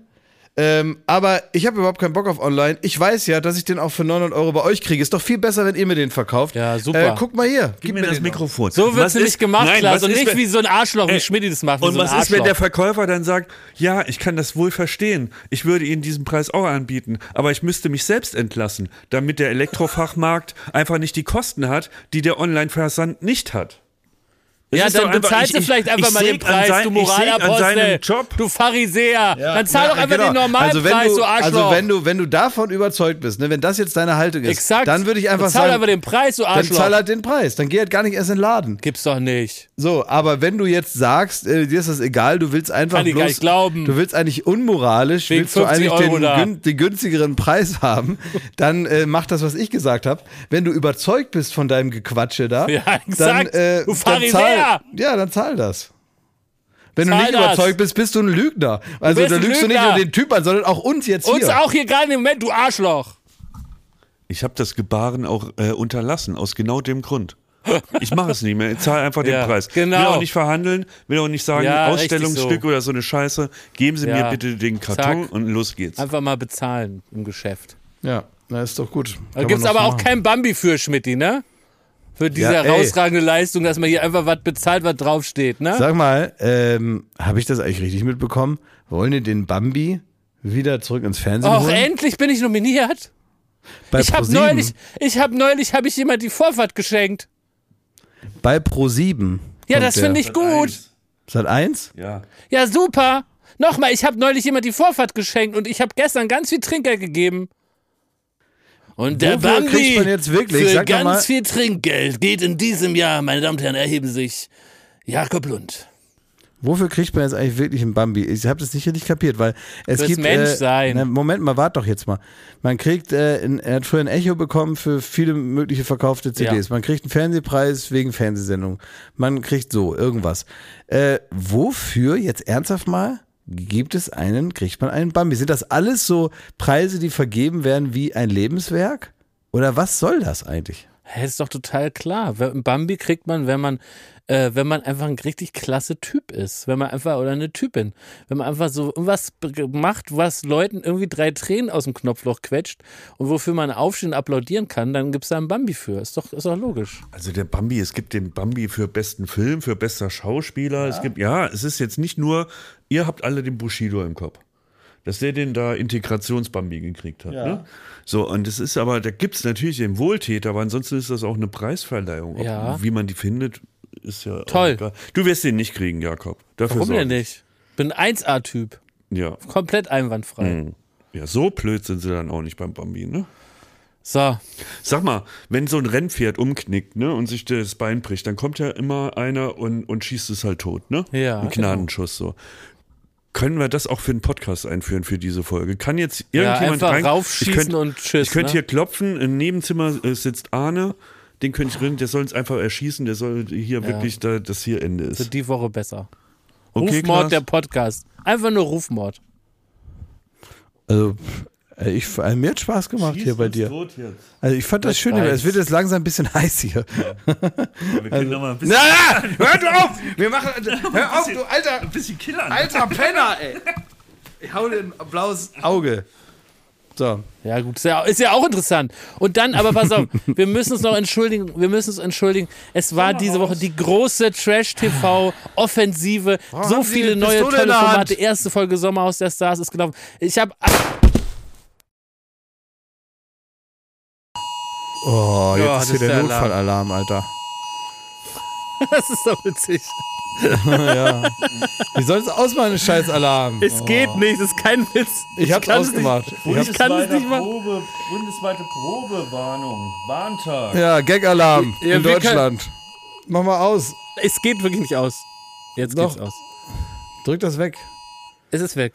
Ähm, aber ich habe überhaupt keinen Bock auf online. Ich weiß ja, dass ich den auch für 900 Euro bei euch kriege. Ist doch viel besser, wenn ihr mir den verkauft. Ja, super. Äh, guck mal hier. Gib mir das. Mikrofon. So wird es nämlich gemacht, Nein, Klaas. Und nicht wenn- wie so ein Arschloch, wie Ey, Schmidt das macht. Und so was ist, wenn Arschloch. der Verkäufer dann sagt, ja, ich kann das wohl verstehen. Ich würde Ihnen diesen Preis auch anbieten, aber ich müsste mich selbst entlassen, damit der Elektrofachmarkt einfach nicht die Kosten hat, die der Online-Versand nicht hat. Das Ja, doch dann bezahlst ich- du vielleicht ich- einfach ich mal den Preis, sein- du ich Moralapostel, du Pharisäer. dann zahl doch Ja, einfach genau. den Normalpreis, also wenn du, du Arschloch. Also wenn du, wenn du davon überzeugt bist, ne, wenn das jetzt deine Haltung ist, Exakt. dann würde ich einfach Dann zahl sagen, einfach den Preis, du dann Arschloch. zahl halt den Preis. Dann geh halt gar nicht erst in den Laden. Gibt's doch nicht. So, aber wenn du jetzt sagst, äh, dir ist das egal, du willst einfach Kann ich bloß, gar nicht glauben. du willst eigentlich unmoralisch, Wegen willst du 50 eigentlich den, gün, den günstigeren Preis haben, dann äh, mach das, was ich gesagt habe. Wenn du überzeugt bist von deinem Gequatsche da, Ja, dann, äh, Du dann Pharisäer. Zahl, ja, dann zahl das. Wenn du Zahl nicht das. überzeugt bist, bist du ein Lügner. Also da lügst du nicht Lügner. nur den Typ an, sondern auch uns jetzt Uns hier. auch hier gerade im Moment, du Arschloch. Ich habe das Gebaren auch äh, unterlassen, aus genau dem Grund. Ich mache es nicht mehr. Ich zahle einfach den Ja, Preis. genau. Will auch nicht verhandeln, will auch nicht sagen, Ja, Ausstellungsstück so. oder so eine Scheiße. Geben Sie Ja. mir bitte den Karton Zack. und los geht's. Einfach mal bezahlen im Geschäft. Ja, na ist doch gut. Da gibt's aber auch kein Bambi für, Schmidti, ne? Für diese Ja, herausragende Leistung, dass man hier einfach was bezahlt, was draufsteht, ne? Sag mal, ähm, habe ich das eigentlich richtig mitbekommen? Wollen die den Bambi wieder zurück ins Fernsehen Och, holen? endlich bin ich nominiert. Bei Ich habe Pro7. neulich, ich habe neulich, habe ich jemand die Vorfahrt geschenkt. Bei Pro7. Ja, das finde ich gut. Sat 1? Ja. Ja, super. Nochmal, ich habe neulich jemand die Vorfahrt geschenkt und ich habe gestern ganz viel Trinkgeld gegeben. Und der Wofür Bambi jetzt wirklich? für ganz viel Trinkgeld geht in diesem Jahr, meine Damen und Herren, erheben sich Jakob Lund. Wofür kriegt man jetzt eigentlich wirklich einen Bambi? Ich habe das nicht richtig kapiert, weil es Fürs gibt. Äh, na, Moment mal, wart doch jetzt mal. Man kriegt, äh, in, er hat früher ein Echo bekommen für viele mögliche verkaufte CDs. Ja. Man kriegt einen Fernsehpreis wegen Fernsehsendungen. Man kriegt so irgendwas. Äh, wofür jetzt ernsthaft mal? Gibt es einen, kriegt man einen Bambi? Sind das alles so Preise, die vergeben werden wie ein Lebenswerk? Oder was soll das eigentlich? Hä, ist doch total klar. Ein Bambi kriegt man, wenn man, äh, wenn man einfach ein richtig klasse Typ ist. Wenn man einfach, oder eine Typin. Wenn man einfach so irgendwas macht, was Leuten irgendwie drei Tränen aus dem Knopfloch quetscht und wofür man aufstehen und applaudieren kann, dann gibt es da einen Bambi für. Ist doch, ist doch logisch. Also der Bambi, es gibt den Bambi für besten Film, für bester Schauspieler. Es gibt, ja, es ist jetzt nicht nur, ihr habt alle den Bushido im Kopf. Dass der den da Integrationsbambi gekriegt hat. Ne? So, und es ist aber, da gibt es natürlich den Wohltäter, aber ansonsten ist das auch eine Preisverleihung. Ob, Ja. Wie man die findet, ist ja. auch Toll. egal. Du wirst den nicht kriegen, Jakob. Dafür Warum denn ich. nicht? Bin ein 1A-Typ. Ja. Komplett einwandfrei. Hm. Ja, so blöd sind sie dann auch nicht beim Bambi, ne? So. Sag mal, wenn so ein Rennpferd umknickt, ne, und sich das Bein bricht, dann kommt ja immer einer und, und schießt es halt tot, ne? Ja, Ein Gnadenschuss so. Können wir das auch für einen Podcast einführen für diese Folge? Kann jetzt irgendjemand einfach rein, raufschießen ich könnt, und tschüss, Ich könnte ne? hier klopfen, im Nebenzimmer äh, sitzt Arne, den könnte ich rein, der soll uns einfach erschießen, der soll hier wirklich da, das hier Ende Für ist. die Woche besser. Okay, Rufmord Klaas? der Podcast. Einfach nur Rufmord. Also, ich, äh, mir hat Spaß gemacht hier bei dir. Also ich fand das schön, weiß. es wird jetzt langsam ein bisschen heiß hier. Wir können noch mal ein bisschen, Na, na, hör auf! Wir machen, hör auf, du alter, ein bisschen killern. alter Penner, ey! Ich hau dir ein blaues Auge. So. Ja, gut, ist ja, ist ja auch interessant. Und dann, aber pass auf, wir müssen uns noch entschuldigen, wir müssen uns entschuldigen. Es war diese Woche die große Trash-TV-Offensive. So viele neue tolle? Formate. Erste Folge Sommerhaus der Stars ist gelaufen. Ich habe. Oh, jetzt Ja, ist hier ist der der Notfallalarm, Alter. Das ist doch witzig. ja. Wie soll es ausmachen, ein Scheiß-Alarm? Es geht nicht, das ist kein Witz. Ich hab's kann es ausgemacht. Nicht, ich kann es nicht machen. Probe, bundesweite Probewarnung. Warntag. Ja, Gag-Alarm Ja, in Deutschland. Mach mal aus. Es geht wirklich nicht aus. Jetzt Doch. geht's aus. Drück das weg. Es ist weg.